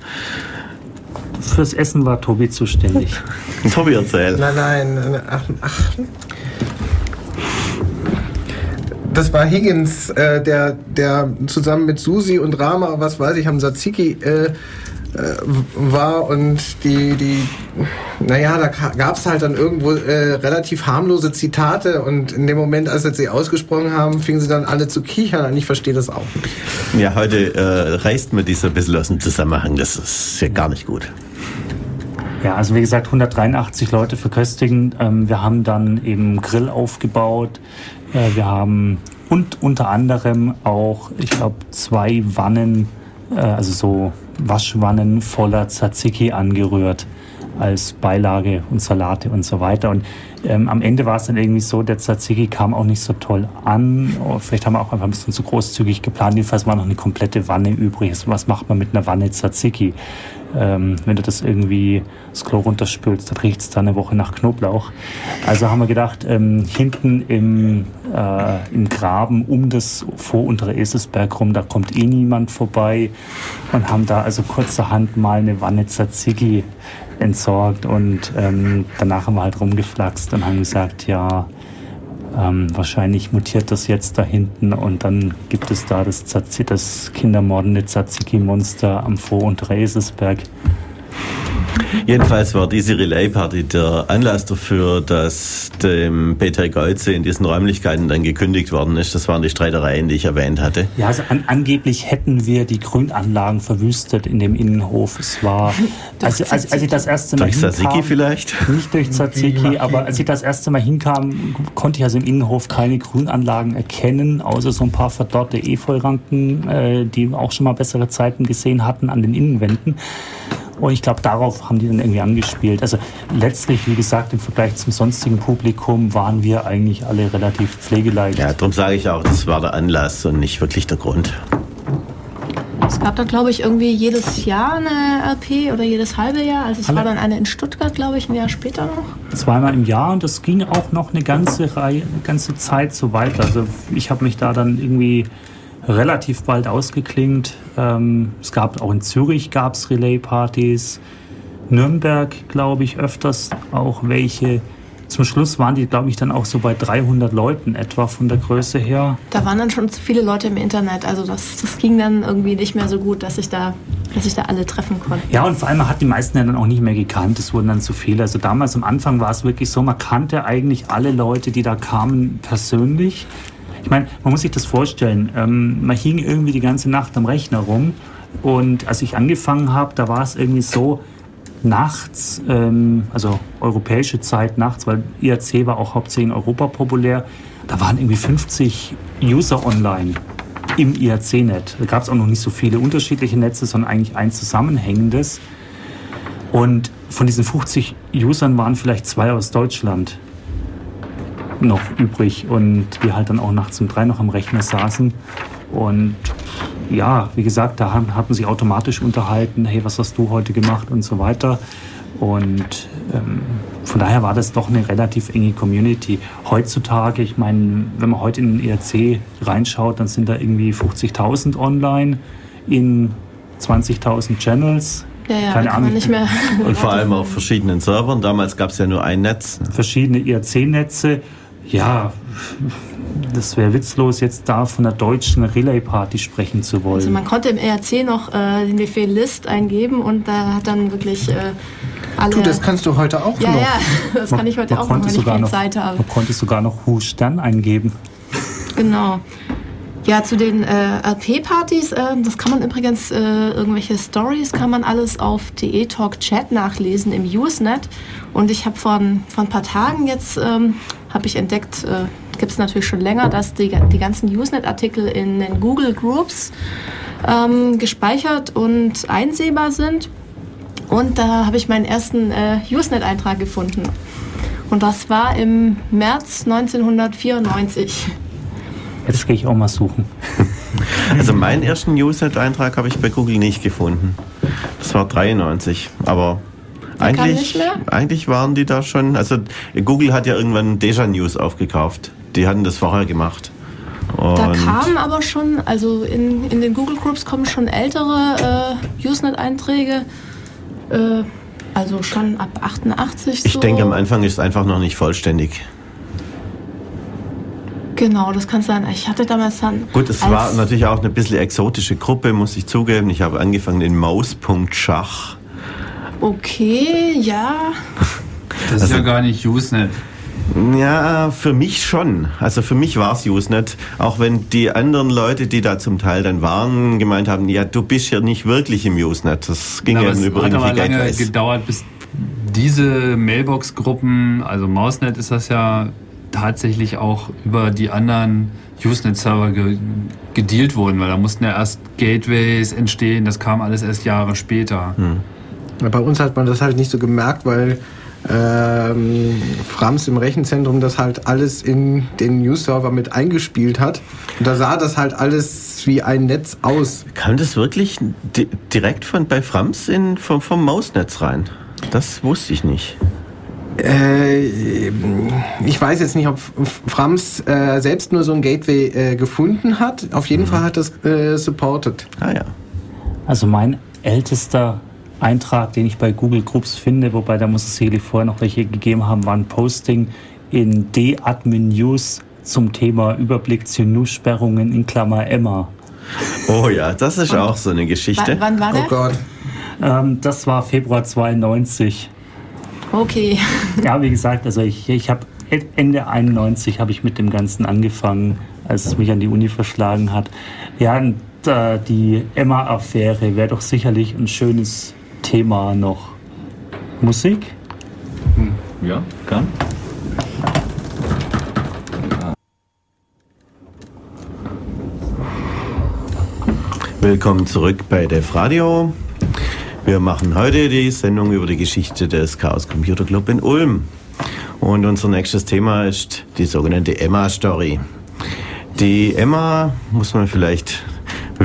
Fürs Essen war Tobi zuständig. Tobi erzähl. Nein, nein, ach, ach. Das war Higgins, äh, der, der zusammen mit Susi und Rama, was weiß ich, haben Satsiki äh, war und die, die, naja, da gab es halt dann irgendwo äh, relativ harmlose Zitate und in dem Moment, als sie ausgesprochen haben, fingen sie dann alle zu kichern und ich verstehe das auch nicht. Ja, heute äh, reißt mir dies ein bisschen aus dem Zusammenhang, das ist ja gar nicht gut. Ja, also wie gesagt, 183 Leute verköstigen. Ähm, wir haben dann eben Grill aufgebaut. Äh, wir haben und unter anderem auch, ich glaube, zwei Wannen, äh, also so Waschwannen voller Tzatziki angerührt als Beilage und Salate und so weiter. Und ähm, am Ende war es dann irgendwie so, der Tzatziki kam auch nicht so toll an. Oh, vielleicht haben wir auch einfach ein bisschen zu großzügig geplant. Jedenfalls war noch eine komplette Wanne übrig. Also was macht man mit einer Wanne Tzatziki? Ähm, wenn du das irgendwie das Klo runterspülst, dann riecht es da eine Woche nach Knoblauch. Also haben wir gedacht, ähm, hinten im, äh, im Graben um das vor untere Eselsberg rum, da kommt eh niemand vorbei und haben da also kurzerhand mal eine Wanne Tzatziki entsorgt und ähm, danach haben wir halt rumgeflaxt und haben gesagt, ja, ähm, wahrscheinlich mutiert das jetzt da hinten und dann gibt es da das, Zazi, das kindermordende Tzatziki-Monster am Vor- und Reisesberg. Jedenfalls war diese Relay-Party der Anlass dafür, dass dem Peter Golze in diesen Räumlichkeiten dann gekündigt worden ist. Das waren die Streitereien, die ich erwähnt hatte. Ja, also an, angeblich hätten wir die Grünanlagen verwüstet in dem Innenhof. Es war, als, als, als ich das erste Mal durch hinkam, Tzatziki vielleicht? Nicht durch Tzatziki, aber als ich das erste Mal hinkam, konnte ich also im Innenhof keine Grünanlagen erkennen, außer so ein paar verdorrte Efeuranken, äh, die auch schon mal bessere Zeiten gesehen hatten an den Innenwänden. Und ich glaube, darauf haben die dann irgendwie angespielt. Also letztlich, wie gesagt, im Vergleich zum sonstigen Publikum waren wir eigentlich alle relativ pflegeleicht. Ja, darum sage ich auch, das war der Anlass und nicht wirklich der Grund. Es gab dann, glaube ich, irgendwie jedes Jahr eine RP oder jedes halbe Jahr. Also es Alle- war dann eine in Stuttgart, glaube ich, ein Jahr später noch. Zweimal im Jahr und das ging auch noch eine ganze Reihe, eine ganze Zeit so weiter. Also ich habe mich da dann irgendwie relativ bald ausgeklingt. Ähm, es gab auch in Zürich gab es Relay-Partys, Nürnberg, glaube ich, öfters auch welche. Zum Schluss waren die, glaube ich, dann auch so bei 300 Leuten etwa von der Größe her. Da waren dann schon zu viele Leute im Internet. Also das, das ging dann irgendwie nicht mehr so gut, dass ich da, dass ich da alle treffen konnte. Ja, und vor allem man hat die meisten ja dann auch nicht mehr gekannt. Es wurden dann zu viele. Also damals am Anfang war es wirklich so, man kannte eigentlich alle Leute, die da kamen, persönlich. Ich meine, man muss sich das vorstellen. Ähm, man hing irgendwie die ganze Nacht am Rechner rum. Und als ich angefangen habe, da war es irgendwie so, nachts, ähm, also europäische Zeit nachts, weil IRC war auch hauptsächlich in Europa populär, da waren irgendwie 50 User online im IRC-Net. Da gab es auch noch nicht so viele unterschiedliche Netze, sondern eigentlich ein zusammenhängendes. Und von diesen 50 Usern waren vielleicht zwei aus Deutschland noch übrig und wir halt dann auch nachts um drei noch am Rechner saßen. Und ja, wie gesagt, da haben, hat man sich automatisch unterhalten, hey, was hast du heute gemacht und so weiter. Und ähm, von daher war das doch eine relativ enge Community. Heutzutage, ich meine, wenn man heute in den ERC reinschaut, dann sind da irgendwie 50.000 online in 20.000 Channels. Ja, ja, Keine Ahnung. man nicht mehr. Und vor allem auf verschiedenen Servern. Damals gab es ja nur ein Netz. verschiedene IRC-Netze. Ja, das wäre witzlos, jetzt da von der deutschen Relay-Party sprechen zu wollen. Also man konnte im ERC noch äh, den Befehl List eingeben und da hat dann wirklich äh, alle. Du, das kannst du heute auch ja, noch. ja, das kann ich heute auch noch, konnte wenn ich sogar viel noch, Zeit habe. Man konnte sogar noch Hu Stern eingeben. Genau. Ja, zu den äh, RP-Partys, äh, das kann man übrigens, äh, irgendwelche Stories kann man alles auf DE Talk Chat nachlesen im Usenet. Und ich habe vor, ein- vor ein paar Tagen jetzt, ähm, habe ich entdeckt, äh, gibt es natürlich schon länger, dass die, die ganzen Usenet-Artikel in den Google Groups ähm, gespeichert und einsehbar sind. Und da habe ich meinen ersten äh, Usenet-Eintrag gefunden. Und das war im März 1994. Jetzt gehe ich auch mal suchen. Also meinen ersten Newsnet-Eintrag habe ich bei Google nicht gefunden. Das war 93. Aber eigentlich, eigentlich waren die da schon, also Google hat ja irgendwann Deja News aufgekauft. Die hatten das vorher gemacht. Und da kamen aber schon, also in, in den Google Groups kommen schon ältere äh, Usenet-Einträge, äh, also schon ab 88. Ich so. denke, am Anfang ist es einfach noch nicht vollständig. Genau, das kann sein. Ich hatte damals dann. Gut, es war natürlich auch eine bisschen exotische Gruppe, muss ich zugeben. Ich habe angefangen in Maus.schach. Okay, ja. Das also, ist ja gar nicht Usenet. Ja, für mich schon. Also für mich war es Usenet. Auch wenn die anderen Leute, die da zum Teil dann waren, gemeint haben, ja, du bist ja nicht wirklich im Usenet. Das ging ja, ja über Es hat aber lange Gateways. gedauert, bis diese Mailbox-Gruppen, also Mausnet ist das ja tatsächlich auch über die anderen Usenet-Server ge gedealt wurden, weil da mussten ja erst Gateways entstehen, das kam alles erst Jahre später. Hm. Bei uns hat man das halt nicht so gemerkt, weil ähm, Frams im Rechenzentrum das halt alles in den News-Server mit eingespielt hat. Und da sah das halt alles wie ein Netz aus. Kam das wirklich di direkt von bei Frams in, vom, vom Mausnetz rein? Das wusste ich nicht. Äh, ich weiß jetzt nicht, ob Frams äh, selbst nur so ein Gateway äh, gefunden hat. Auf jeden mhm. Fall hat das supported. Ah ja. Also mein ältester Eintrag, den ich bei Google Groups finde, wobei da muss es sicherlich vorher noch welche gegeben haben, war ein Posting in D-Admin News zum Thema Überblick zu News-Sperrungen in Klammer Emma. Oh ja, das ist Und auch so eine Geschichte. Wann war der? Oh Gott. Ähm, das war Februar 92. Okay. Ja, wie gesagt, also ich, ich habe Ende 91 habe ich mit dem Ganzen angefangen, als es mich an die Uni verschlagen hat. Ja, und, äh, die Emma-Affäre wäre doch sicherlich ein schönes Thema noch. Musik? Hm, ja, kann. Willkommen zurück bei Def Radio. Wir machen heute die Sendung über die Geschichte des Chaos Computer Club in Ulm. Und unser nächstes Thema ist die sogenannte Emma-Story. Die Emma, muss man vielleicht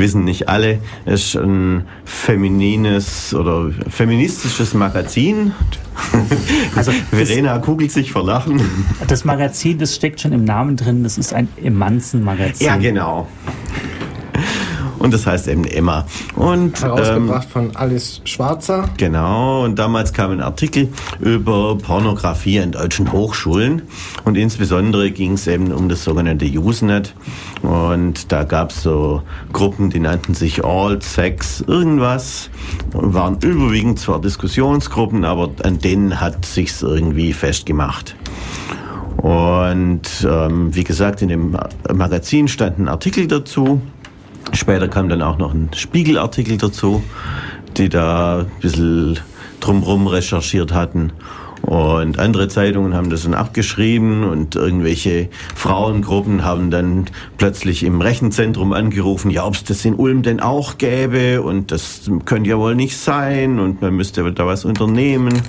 wissen nicht alle, ist ein feminines oder feministisches Magazin. Also Verena kugelt sich vor Lachen. Das Magazin, das steckt schon im Namen drin, das ist ein Emanzen-Magazin. Ja, genau. Und das heißt eben Emma. Und, Herausgebracht ähm, von Alice Schwarzer. Genau, und damals kam ein Artikel über Pornografie in deutschen Hochschulen. Und insbesondere ging es eben um das sogenannte Usenet. Und da gab es so Gruppen, die nannten sich All Sex irgendwas. Und waren überwiegend zwar Diskussionsgruppen, aber an denen hat sich's irgendwie festgemacht. Und ähm, wie gesagt, in dem Magazin stand ein Artikel dazu. Später kam dann auch noch ein Spiegelartikel dazu, die da ein bisschen drumherum recherchiert hatten. Und andere Zeitungen haben das dann abgeschrieben und irgendwelche Frauengruppen haben dann plötzlich im Rechenzentrum angerufen, ja, ob es das in Ulm denn auch gäbe und das könnte ja wohl nicht sein und man müsste da was unternehmen.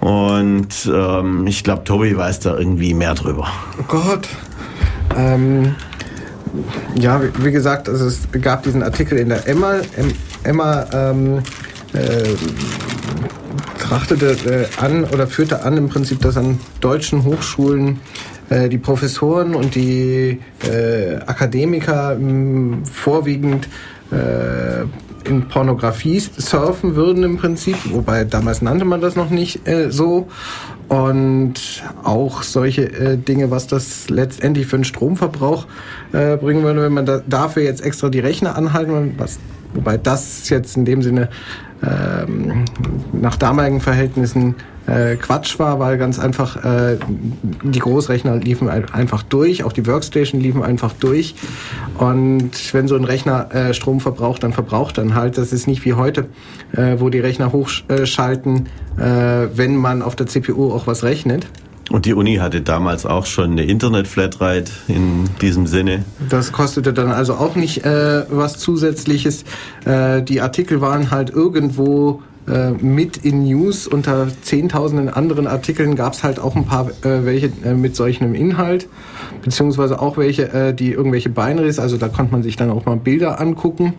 Und ähm, ich glaube, Tobi weiß da irgendwie mehr drüber. Oh Gott. Ähm, ja, wie, gesagt, also es gab diesen Artikel in der Emma. Emma ähm, äh, trachtete äh, an oder führte an im Prinzip, dass an deutschen Hochschulen äh, die Professoren und die äh, Akademiker mh, vorwiegend äh, in Pornografie surfen würden im Prinzip, wobei damals nannte man das noch nicht äh, so. Und auch solche äh, Dinge, was das letztendlich für einen Stromverbrauch äh, bringen würde, wenn man da, dafür jetzt extra die Rechner anhalten würde, was, wobei das jetzt in dem Sinne ähm, nach damaligen Verhältnissen äh, Quatsch war, weil ganz einfach äh, die Großrechner liefen einfach durch, auch die Workstation liefen einfach durch. Und wenn so ein Rechner äh, Strom verbraucht, dann verbraucht dann halt. Das ist nicht wie heute, äh, wo die Rechner hochschalten, äh, wenn man auf der CPU auch was rechnet. Und die Uni hatte damals auch schon eine Internet-Flatrate in diesem Sinne. Das kostete dann also auch nicht äh, was Zusätzliches. Äh, die Artikel waren halt irgendwo äh, mit in News. Unter zehntausenden anderen Artikeln gab es halt auch ein paar äh, welche äh, mit solchem Inhalt, beziehungsweise auch welche, äh, die irgendwelche Binaries, also da konnte man sich dann auch mal Bilder angucken.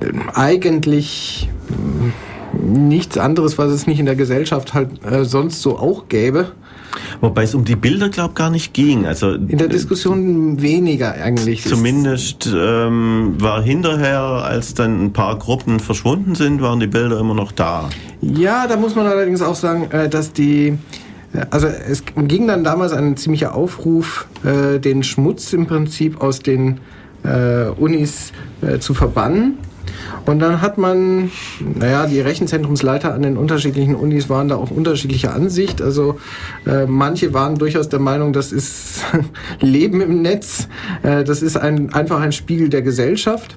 Ähm, eigentlich nichts anderes, was es nicht in der Gesellschaft halt äh, sonst so auch gäbe. Wobei es um die Bilder, glaube ich, gar nicht ging. Also in der Diskussion weniger eigentlich. Zumindest ähm, war hinterher, als dann ein paar Gruppen verschwunden sind, waren die Bilder immer noch da. Ja, da muss man allerdings auch sagen, äh, dass die also es ging dann damals ein ziemlicher Aufruf, äh, den Schmutz im Prinzip aus den äh, Unis äh, zu verbannen. Und dann hat man, naja, die Rechenzentrumsleiter an den unterschiedlichen Unis waren da auch unterschiedlicher Ansicht. Also äh, manche waren durchaus der Meinung, das ist Leben im Netz, äh, das ist ein, einfach ein Spiegel der Gesellschaft.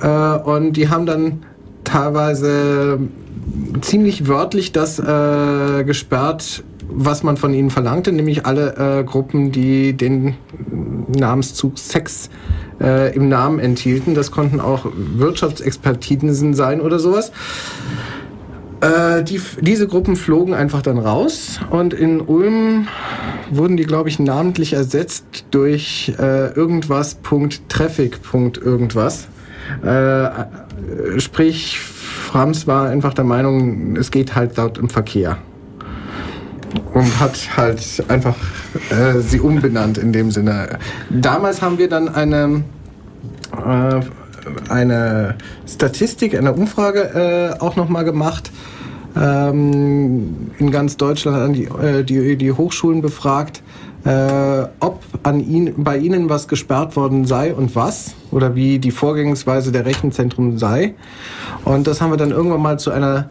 Äh, und die haben dann teilweise ziemlich wörtlich das äh, gesperrt, was man von ihnen verlangte, nämlich alle äh, Gruppen, die den Namenszug Sex äh, im Namen enthielten. Das konnten auch Wirtschaftsexpertisen sein oder sowas. Äh, die, diese Gruppen flogen einfach dann raus und in Ulm wurden die, glaube ich, namentlich ersetzt durch äh, irgendwas Punkt Traffic Punkt irgendwas. Äh, sprich, Frams war einfach der Meinung, es geht halt dort im Verkehr und hat halt einfach äh, sie umbenannt in dem Sinne. Damals haben wir dann eine, äh, eine Statistik, eine Umfrage äh, auch nochmal gemacht. Ähm, in ganz Deutschland an die, äh, die, die Hochschulen befragt, äh, ob an ihn, bei ihnen was gesperrt worden sei und was oder wie die Vorgehensweise der Rechenzentrum sei. Und das haben wir dann irgendwann mal zu einer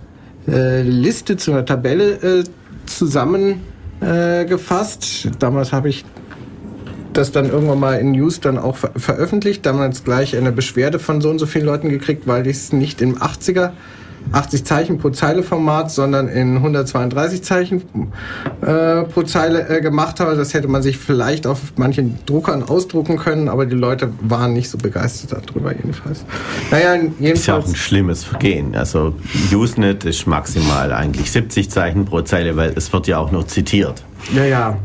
äh, Liste, zu einer Tabelle äh, zusammengefasst. Äh, Damals habe ich das dann irgendwann mal in News dann auch ver veröffentlicht. Damals gleich eine Beschwerde von so und so vielen Leuten gekriegt, weil ich es nicht im 80er 80 Zeichen pro Zeile Format, sondern in 132 Zeichen äh, pro Zeile äh, gemacht habe. Das hätte man sich vielleicht auf manchen Druckern ausdrucken können, aber die Leute waren nicht so begeistert darüber jedenfalls. Naja, jedenfalls. Ist ja auch ein schlimmes Vergehen. Also Usenet ist maximal eigentlich 70 Zeichen pro Zeile, weil es wird ja auch noch zitiert. Ja, ja.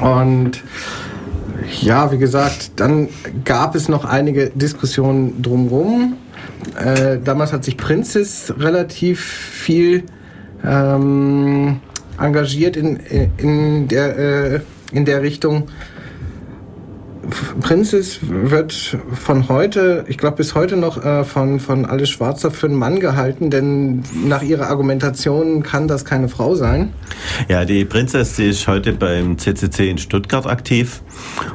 Und ja, wie gesagt, dann gab es noch einige Diskussionen drumherum. Äh, damals hat sich Princess relativ viel ähm, engagiert in, in, der, äh, in der Richtung. Princess wird von heute, ich glaube bis heute noch äh, von, von Alice Schwarzer für einen Mann gehalten, denn nach ihrer Argumentation kann das keine Frau sein. Ja, die Princess, die ist heute beim CCC in Stuttgart aktiv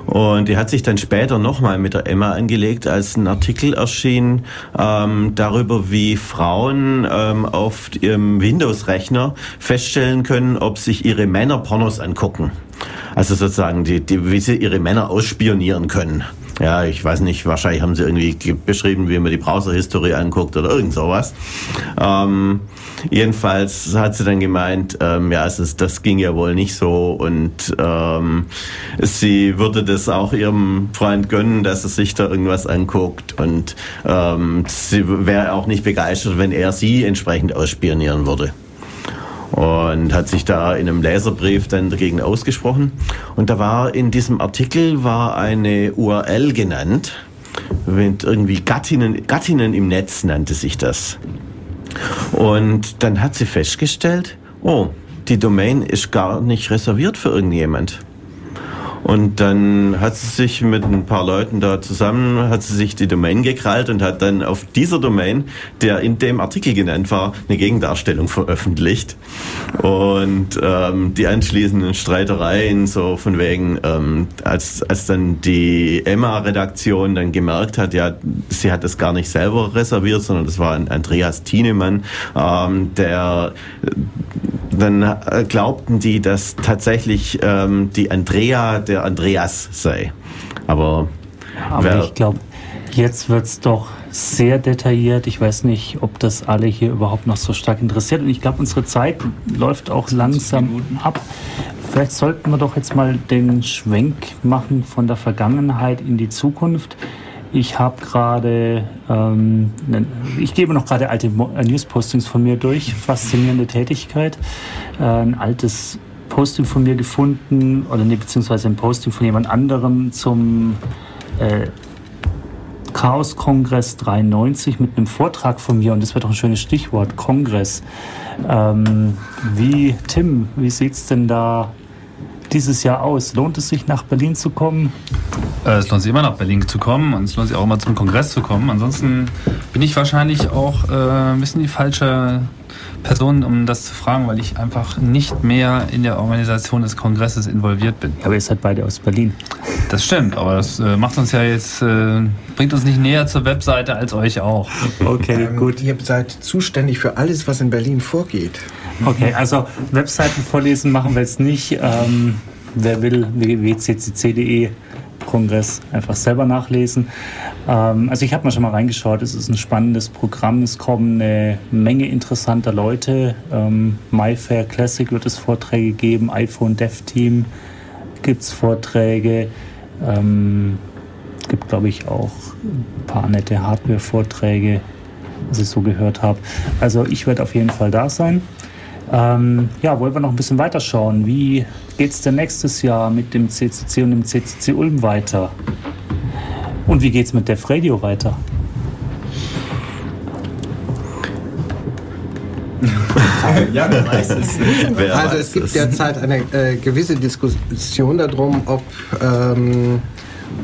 und die hat sich dann später nochmal mit der Emma angelegt, als ein Artikel erschien ähm, darüber, wie Frauen ähm, auf ihrem Windows-Rechner feststellen können, ob sich ihre Männer Pornos angucken. Also sozusagen, die, die, wie sie ihre Männer ausspionieren können. Ja, ich weiß nicht, wahrscheinlich haben sie irgendwie beschrieben, wie man die Browser-Historie anguckt oder irgend sowas. Ähm, jedenfalls hat sie dann gemeint, ähm, ja, es ist, das ging ja wohl nicht so und ähm, sie würde das auch ihrem Freund gönnen, dass er sich da irgendwas anguckt und ähm, sie wäre auch nicht begeistert, wenn er sie entsprechend ausspionieren würde und hat sich da in einem Leserbrief dann dagegen ausgesprochen. Und da war in diesem Artikel war eine URL genannt, mit irgendwie Gattinnen, Gattinnen im Netz nannte sich das. Und dann hat sie festgestellt, oh, die Domain ist gar nicht reserviert für irgendjemand. Und dann hat sie sich mit ein paar Leuten da zusammen, hat sie sich die Domain gekrallt und hat dann auf dieser Domain, der in dem Artikel genannt war, eine Gegendarstellung veröffentlicht. Und ähm, die anschließenden Streitereien, so von wegen, ähm, als, als dann die Emma-Redaktion dann gemerkt hat, ja, sie hat das gar nicht selber reserviert, sondern das war Andreas Thienemann, ähm, der dann äh, glaubten die, dass tatsächlich ähm, die Andrea der Andreas sei. Aber, Aber ich glaube, jetzt wird es doch sehr detailliert. Ich weiß nicht, ob das alle hier überhaupt noch so stark interessiert. Und ich glaube, unsere Zeit läuft auch langsam ab. Vielleicht sollten wir doch jetzt mal den Schwenk machen von der Vergangenheit in die Zukunft. Ich habe gerade, ähm, ich gebe noch gerade alte äh, News-Postings von mir durch, faszinierende Tätigkeit. Äh, ein altes Posting von mir gefunden, oder ne, beziehungsweise ein Posting von jemand anderem zum äh, Chaos Kongress 93 mit einem Vortrag von mir und das wird doch ein schönes Stichwort, Kongress. Ähm, wie, Tim, wie sieht es denn da dieses Jahr aus? Lohnt es sich, nach Berlin zu kommen? Äh, es lohnt sich immer nach Berlin zu kommen und es lohnt sich auch immer zum Kongress zu kommen. Ansonsten bin ich wahrscheinlich auch äh, ein bisschen die falsche Person, um das zu fragen, weil ich einfach nicht mehr in der Organisation des Kongresses involviert bin. Ja, aber ihr seid beide aus Berlin. Das stimmt, aber das äh, macht uns ja jetzt, äh, bringt uns nicht näher zur Webseite als euch auch. Okay, ähm, gut. Ihr seid zuständig für alles, was in Berlin vorgeht. Okay, also Webseiten vorlesen machen wir jetzt nicht. Ähm, wer will, www.ccc.de Kongress einfach selber nachlesen. Ähm, also ich habe mal schon mal reingeschaut, es ist ein spannendes Programm, es kommen eine Menge interessanter Leute. Ähm, MyFair Classic wird es Vorträge geben, iPhone Dev Team gibt es Vorträge. Ähm, gibt, glaube ich, auch ein paar nette Hardware-Vorträge, was ich so gehört habe. Also ich werde auf jeden Fall da sein. Ähm, ja, wollen wir noch ein bisschen weiterschauen. Wie geht es denn nächstes Jahr mit dem CCC und dem CCC Ulm weiter? Und wie geht es mit Def Radio weiter? ja, wer weiß es. Wer also weiß es gibt es. derzeit eine äh, gewisse Diskussion darum, ob ähm,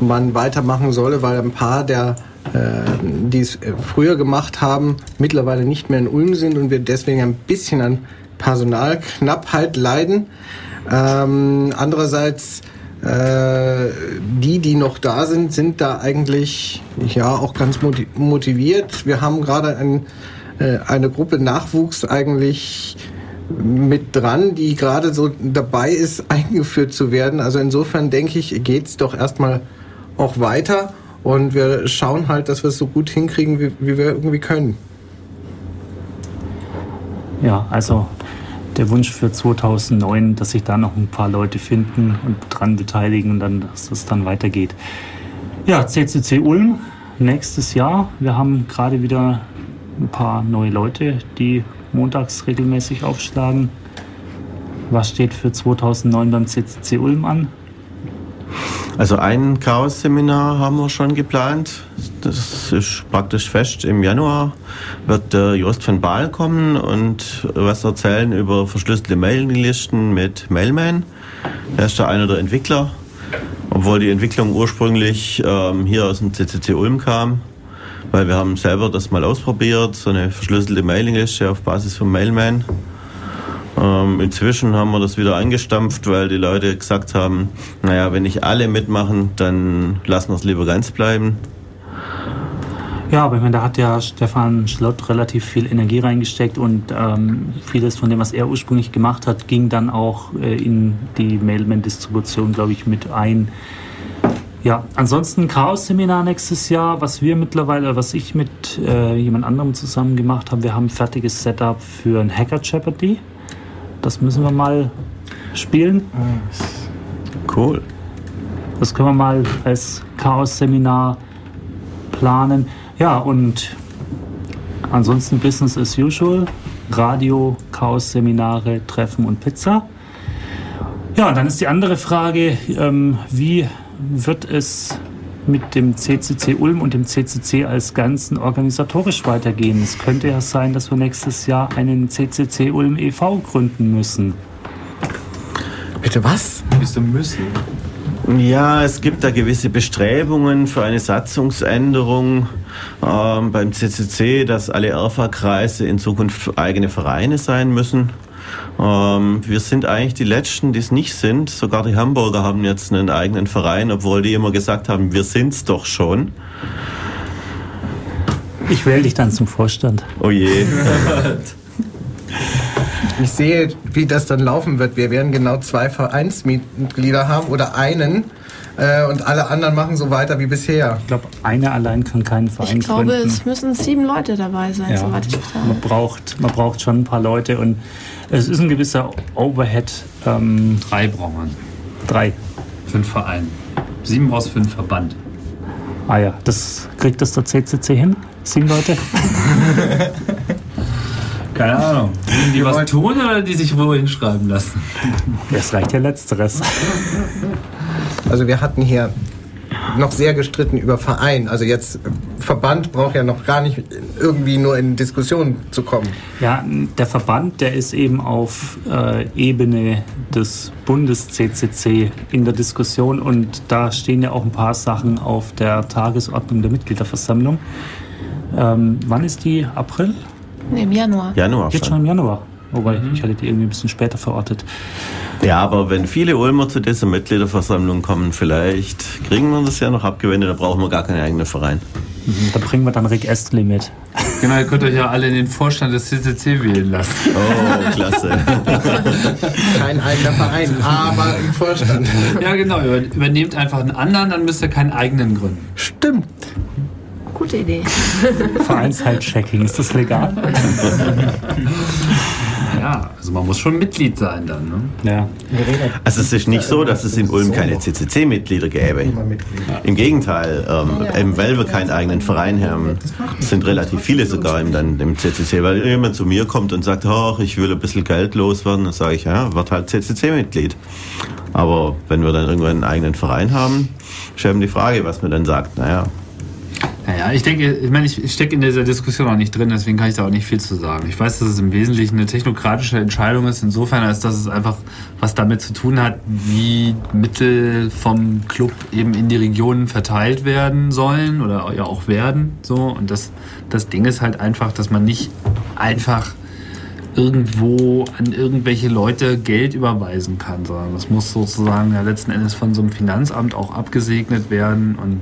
man weitermachen solle, weil ein paar der äh, die es früher gemacht haben, mittlerweile nicht mehr in Ulm sind und wir deswegen ein bisschen an Personalknappheit leiden. Ähm, andererseits äh, die, die noch da sind, sind da eigentlich ja auch ganz motiviert. Wir haben gerade ein, äh, eine Gruppe Nachwuchs eigentlich mit dran, die gerade so dabei ist, eingeführt zu werden. Also insofern denke ich, geht's doch erstmal auch weiter und wir schauen halt, dass wir es so gut hinkriegen, wie, wie wir irgendwie können. Ja, also der Wunsch für 2009, dass sich da noch ein paar Leute finden und dran beteiligen und dann, dass es dann weitergeht. Ja, CCC Ulm nächstes Jahr. Wir haben gerade wieder ein paar neue Leute, die montags regelmäßig aufschlagen. Was steht für 2009 beim CCC Ulm an? Also ein Chaos-Seminar haben wir schon geplant. Das ist praktisch fest. Im Januar wird der Jost von Baal kommen und was erzählen über verschlüsselte Mailinglisten mit Mailman. Er ist da einer der Entwickler, obwohl die Entwicklung ursprünglich ähm, hier aus dem CCC Ulm kam, weil wir haben selber das mal ausprobiert, so eine verschlüsselte Mailingliste auf Basis von Mailman. Ähm, inzwischen haben wir das wieder eingestampft, weil die Leute gesagt haben, naja, wenn nicht alle mitmachen, dann lassen wir es lieber ganz bleiben. Ja, aber ich meine, da hat ja Stefan Schlott relativ viel Energie reingesteckt und ähm, vieles von dem, was er ursprünglich gemacht hat, ging dann auch äh, in die Mailman-Distribution, glaube ich, mit ein. Ja, ansonsten Chaos-Seminar nächstes Jahr, was wir mittlerweile, was ich mit äh, jemand anderem zusammen gemacht habe. Wir haben ein fertiges Setup für ein Hacker Jeopardy. Das müssen wir mal spielen. Cool. Das können wir mal als Chaos-Seminar planen. Ja, und ansonsten Business as usual. Radio, Chaos-Seminare, Treffen und Pizza. Ja, dann ist die andere Frage, ähm, wie wird es mit dem CCC Ulm und dem CCC als Ganzen organisatorisch weitergehen. Es könnte ja sein, dass wir nächstes Jahr einen CCC Ulm e.V. gründen müssen. Bitte was? Wieso müssen? Ja, es gibt da gewisse Bestrebungen für eine Satzungsänderung ähm, beim CCC, dass alle ERFA-Kreise in Zukunft eigene Vereine sein müssen. Ähm, wir sind eigentlich die Letzten, die es nicht sind. Sogar die Hamburger haben jetzt einen eigenen Verein, obwohl die immer gesagt haben, wir sind's doch schon. Ich wähle dich dann zum Vorstand. Oh je. ich sehe, wie das dann laufen wird. Wir werden genau zwei Vereinsmitglieder haben oder einen äh, und alle anderen machen so weiter wie bisher. Ich glaube, eine allein kann keinen Verein Ich glaube, gründen. es müssen sieben Leute dabei sein, ja, soweit ich verstehe. Man braucht, man braucht schon ein paar Leute und es ist ein gewisser Overhead. Ähm, drei braucht man. Drei. Fünf Verein. Sieben aus fünf Verband. Ah ja, das kriegt das der CCC hin? Sieben Leute? Keine Ahnung. Die, die was tun oder die sich wohl hinschreiben lassen? Es reicht ja letzteres. Also wir hatten hier noch sehr gestritten über Verein. Also jetzt Verband braucht ja noch gar nicht irgendwie nur in Diskussion zu kommen. Ja, der Verband, der ist eben auf äh, Ebene des Bundes-CCC in der Diskussion und da stehen ja auch ein paar Sachen auf der Tagesordnung der Mitgliederversammlung. Ähm, wann ist die? April? Nee, Im Januar. Januar Jetzt schon. schon im Januar. Wobei, ich hatte die irgendwie ein bisschen später verortet. Ja, aber wenn viele Ulmer zu dieser Mitgliederversammlung kommen, vielleicht kriegen wir das ja noch abgewendet, da brauchen wir gar keinen eigenen Verein. Mhm, Da bringen wir dann Rick Astley mit. Genau, ihr könnt euch ja alle in den Vorstand des CCC wählen lassen. Oh, klasse. Kein eigener Verein, aber im Vorstand. Ja, genau. Über, übernehmt einfach einen anderen, dann müsst ihr keinen eigenen gründen. Stimmt. Gute Idee. Vereinsheitchecking, ist das legal? Ja, also man muss schon Mitglied sein dann. Ne? Ja. Also es ist nicht so, dass es in Ulm keine CCC-Mitglieder gäbe. Im Gegenteil, ähm, eben weil wir keinen eigenen Verein haben, sind relativ viele sogar im, dann im CCC. Weil jemand zu mir kommt und sagt, ich will ein bisschen Geld loswerden, dann sage ich, ja, wird halt CCC-Mitglied. Aber wenn wir dann irgendwann einen eigenen Verein haben, ist eben die Frage, was man dann sagt. Naja, Naja, ich denke, ich meine, ich stecke in dieser Diskussion auch nicht drin, deswegen kann ich da auch nicht viel zu sagen. Ich weiß, dass es im Wesentlichen eine technokratische Entscheidung ist, insofern, als dass es einfach was damit zu tun hat, wie Mittel vom Club eben in die Regionen verteilt werden sollen oder ja auch werden. So. Und das, das Ding ist halt einfach, dass man nicht einfach irgendwo an irgendwelche Leute Geld überweisen kann, sondern das muss sozusagen ja letzten Endes von so einem Finanzamt auch abgesegnet werden und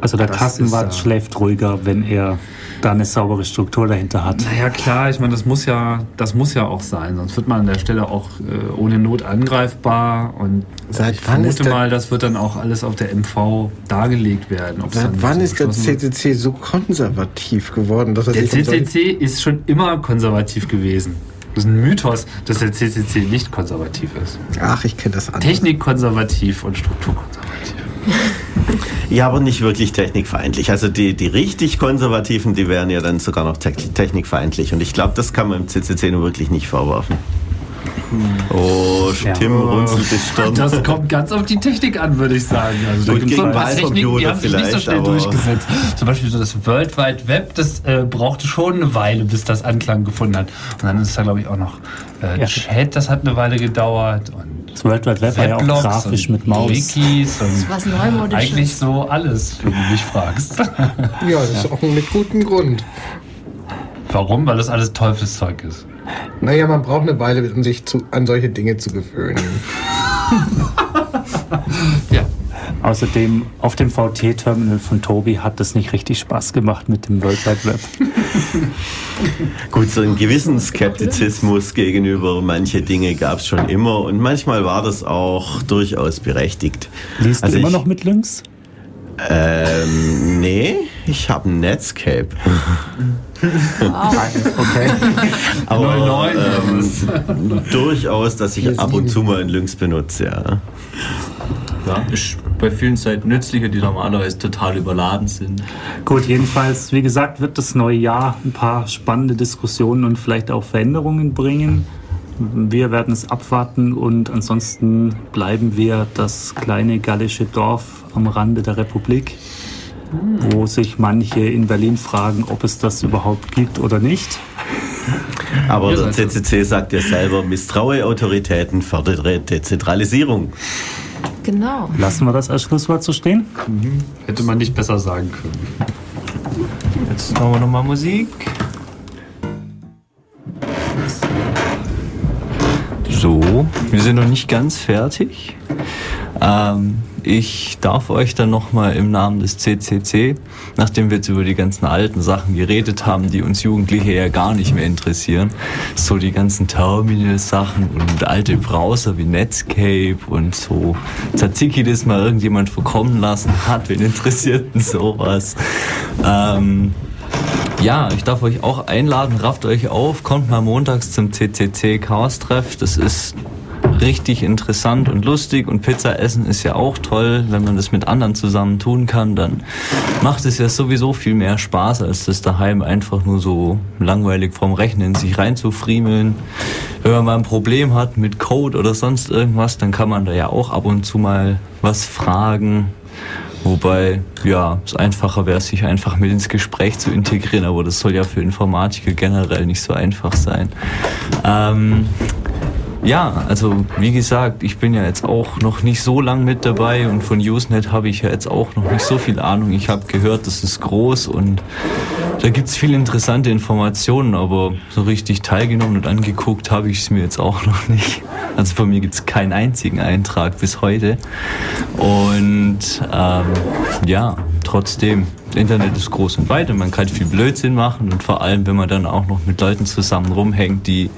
Also der Das Kassenwart ist, äh, schläft ruhiger, wenn er da eine saubere Struktur dahinter hat. Naja, klar, ich meine, das muss ja, das muss ja auch sein, sonst wird man an der Stelle auch äh, ohne Not angreifbar und Seit ich wann ist vermute der- mal, das wird dann auch alles auf der MV dargelegt werden. Seit dann wann so ist der beschlossen wird. CCC so konservativ geworden, dass er Der CCC ist schon immer konservativ gewesen. Das ist ein Mythos, dass der CCC nicht konservativ ist. Ach, ich kenne das anders. Technikkonservativ und strukturkonservativ. Ja, aber nicht wirklich technikfeindlich. Also die, die richtig Konservativen, die wären ja dann sogar noch te technikfeindlich. Und ich glaube, das kann man im CCC nur wirklich nicht vorwerfen. Oh, Ja. Tim runzelt die Stirn. Das kommt ganz auf die Technik an, würde ich sagen. Also Gut, gibt's gegen so ein paar Techniken, die haben sich nicht so vielleicht, schnell durchgesetzt. Zum Beispiel so das World Wide Web, das äh, brauchte schon eine Weile, bis das Anklang gefunden hat. Und dann ist da, glaube ich, auch noch äh, Ja. Chat, das hat eine Weile gedauert. Und Das World Wide Web war ja auch grafisch und mit Maus. Wikis und Was Neumodisches. eigentlich so alles, wenn du mich fragst. Ja, das ist auch mit gutem Grund. Warum? Weil das alles Teufelszeug ist. Naja, man braucht eine Weile, um sich zu, an solche Dinge zu gewöhnen. Ja. Außerdem auf dem VT-Terminal von Tobi hat das nicht richtig Spaß gemacht mit dem World Wide Web. Gut, so einen gewissen Skeptizismus gegenüber manche Dinge gab es schon immer und manchmal war das auch durchaus berechtigt. Liest Also du immer ich- noch mit Links? Ähm, nee, ich habe ein Netscape. Okay. Aber 09 oder ähm, durchaus, dass ich ab und zu mal einen Lynx benutze, ja. Ja, ist bei vielen Seiten nützlicher, die normalerweise total überladen sind. Gut, jedenfalls, wie gesagt, wird das neue Jahr ein paar spannende Diskussionen und vielleicht auch Veränderungen bringen. Wir werden es abwarten und ansonsten bleiben wir das kleine gallische Dorf am Rande der Republik, wo sich manche in Berlin fragen, ob es das überhaupt gibt oder nicht. Aber der CCC sagt ja selber, misstraue Autoritäten, fördere Dezentralisierung. Genau. Lassen wir das als Schlusswort so stehen? Hätte man nicht besser sagen können. Jetzt machen wir nochmal Musik. Wir sind noch nicht ganz fertig. Ähm, ich darf euch dann nochmal im Namen des CCC, nachdem wir jetzt über die ganzen alten Sachen geredet haben, die uns Jugendliche ja gar nicht mehr interessieren, so die ganzen Terminal-Sachen und alte Browser wie Netscape und so Tzatziki, das mal irgendjemand verkommen lassen hat, wen interessiert denn sowas? Ähm, ja, ich darf euch auch einladen, rafft euch auf, kommt mal montags zum CCC Chaos Treff. Das ist richtig interessant und lustig und Pizza essen ist ja auch toll. Wenn man das mit anderen zusammen tun kann, dann macht es ja sowieso viel mehr Spaß, als das daheim einfach nur so langweilig vorm Rechnen sich reinzufriemeln. Wenn man mal ein Problem hat mit Code oder sonst irgendwas, dann kann man da ja auch ab und zu mal was fragen. Wobei, ja, es einfacher wäre, sich einfach mit ins Gespräch zu integrieren, aber das soll ja für Informatiker generell nicht so einfach sein. Ähm, ja, also wie gesagt, ich bin ja jetzt auch noch nicht so lang mit dabei und von Usenet habe ich ja jetzt auch noch nicht so viel Ahnung. Ich habe gehört, das ist groß und da gibt's viele interessante Informationen, aber so richtig teilgenommen und angeguckt habe ich es mir jetzt auch noch nicht. Also von mir gibt's keinen einzigen Eintrag bis heute. Und ähm, ja, trotzdem, Internet ist groß und weit und man kann viel Blödsinn machen und vor allem, wenn man dann auch noch mit Leuten zusammen rumhängt, die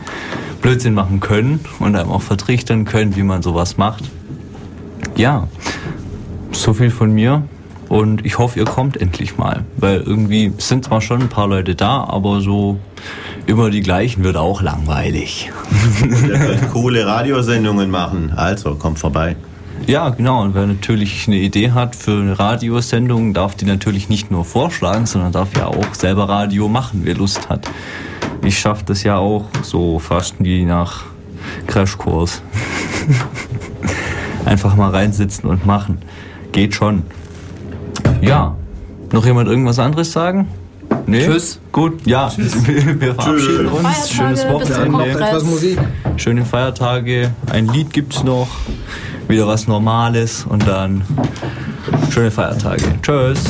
Blödsinn machen können und einem auch vertrichtern können, wie man sowas macht. Ja, so viel von mir und ich hoffe, ihr kommt endlich mal, weil irgendwie sind zwar schon ein paar Leute da, aber so immer die gleichen wird auch langweilig. Ihr könnt coole Radiosendungen machen, also kommt vorbei. Ja, genau. Und wer natürlich eine Idee hat für eine Radiosendung, darf die natürlich nicht nur vorschlagen, sondern darf ja auch selber Radio machen, wer Lust hat. Ich schaffe das ja auch so fast wie nach Crashkurs. Einfach mal reinsitzen und machen. Geht schon. Ja. Noch jemand irgendwas anderes sagen? Nee? Tschüss. Gut, ja. Wir verabschieden uns. Feiertage, Schönes Wochenende. Etwas Musik. Schöne Feiertage. Ein Lied gibt's noch. Wieder was Normales und dann schöne Feiertage. Tschüss.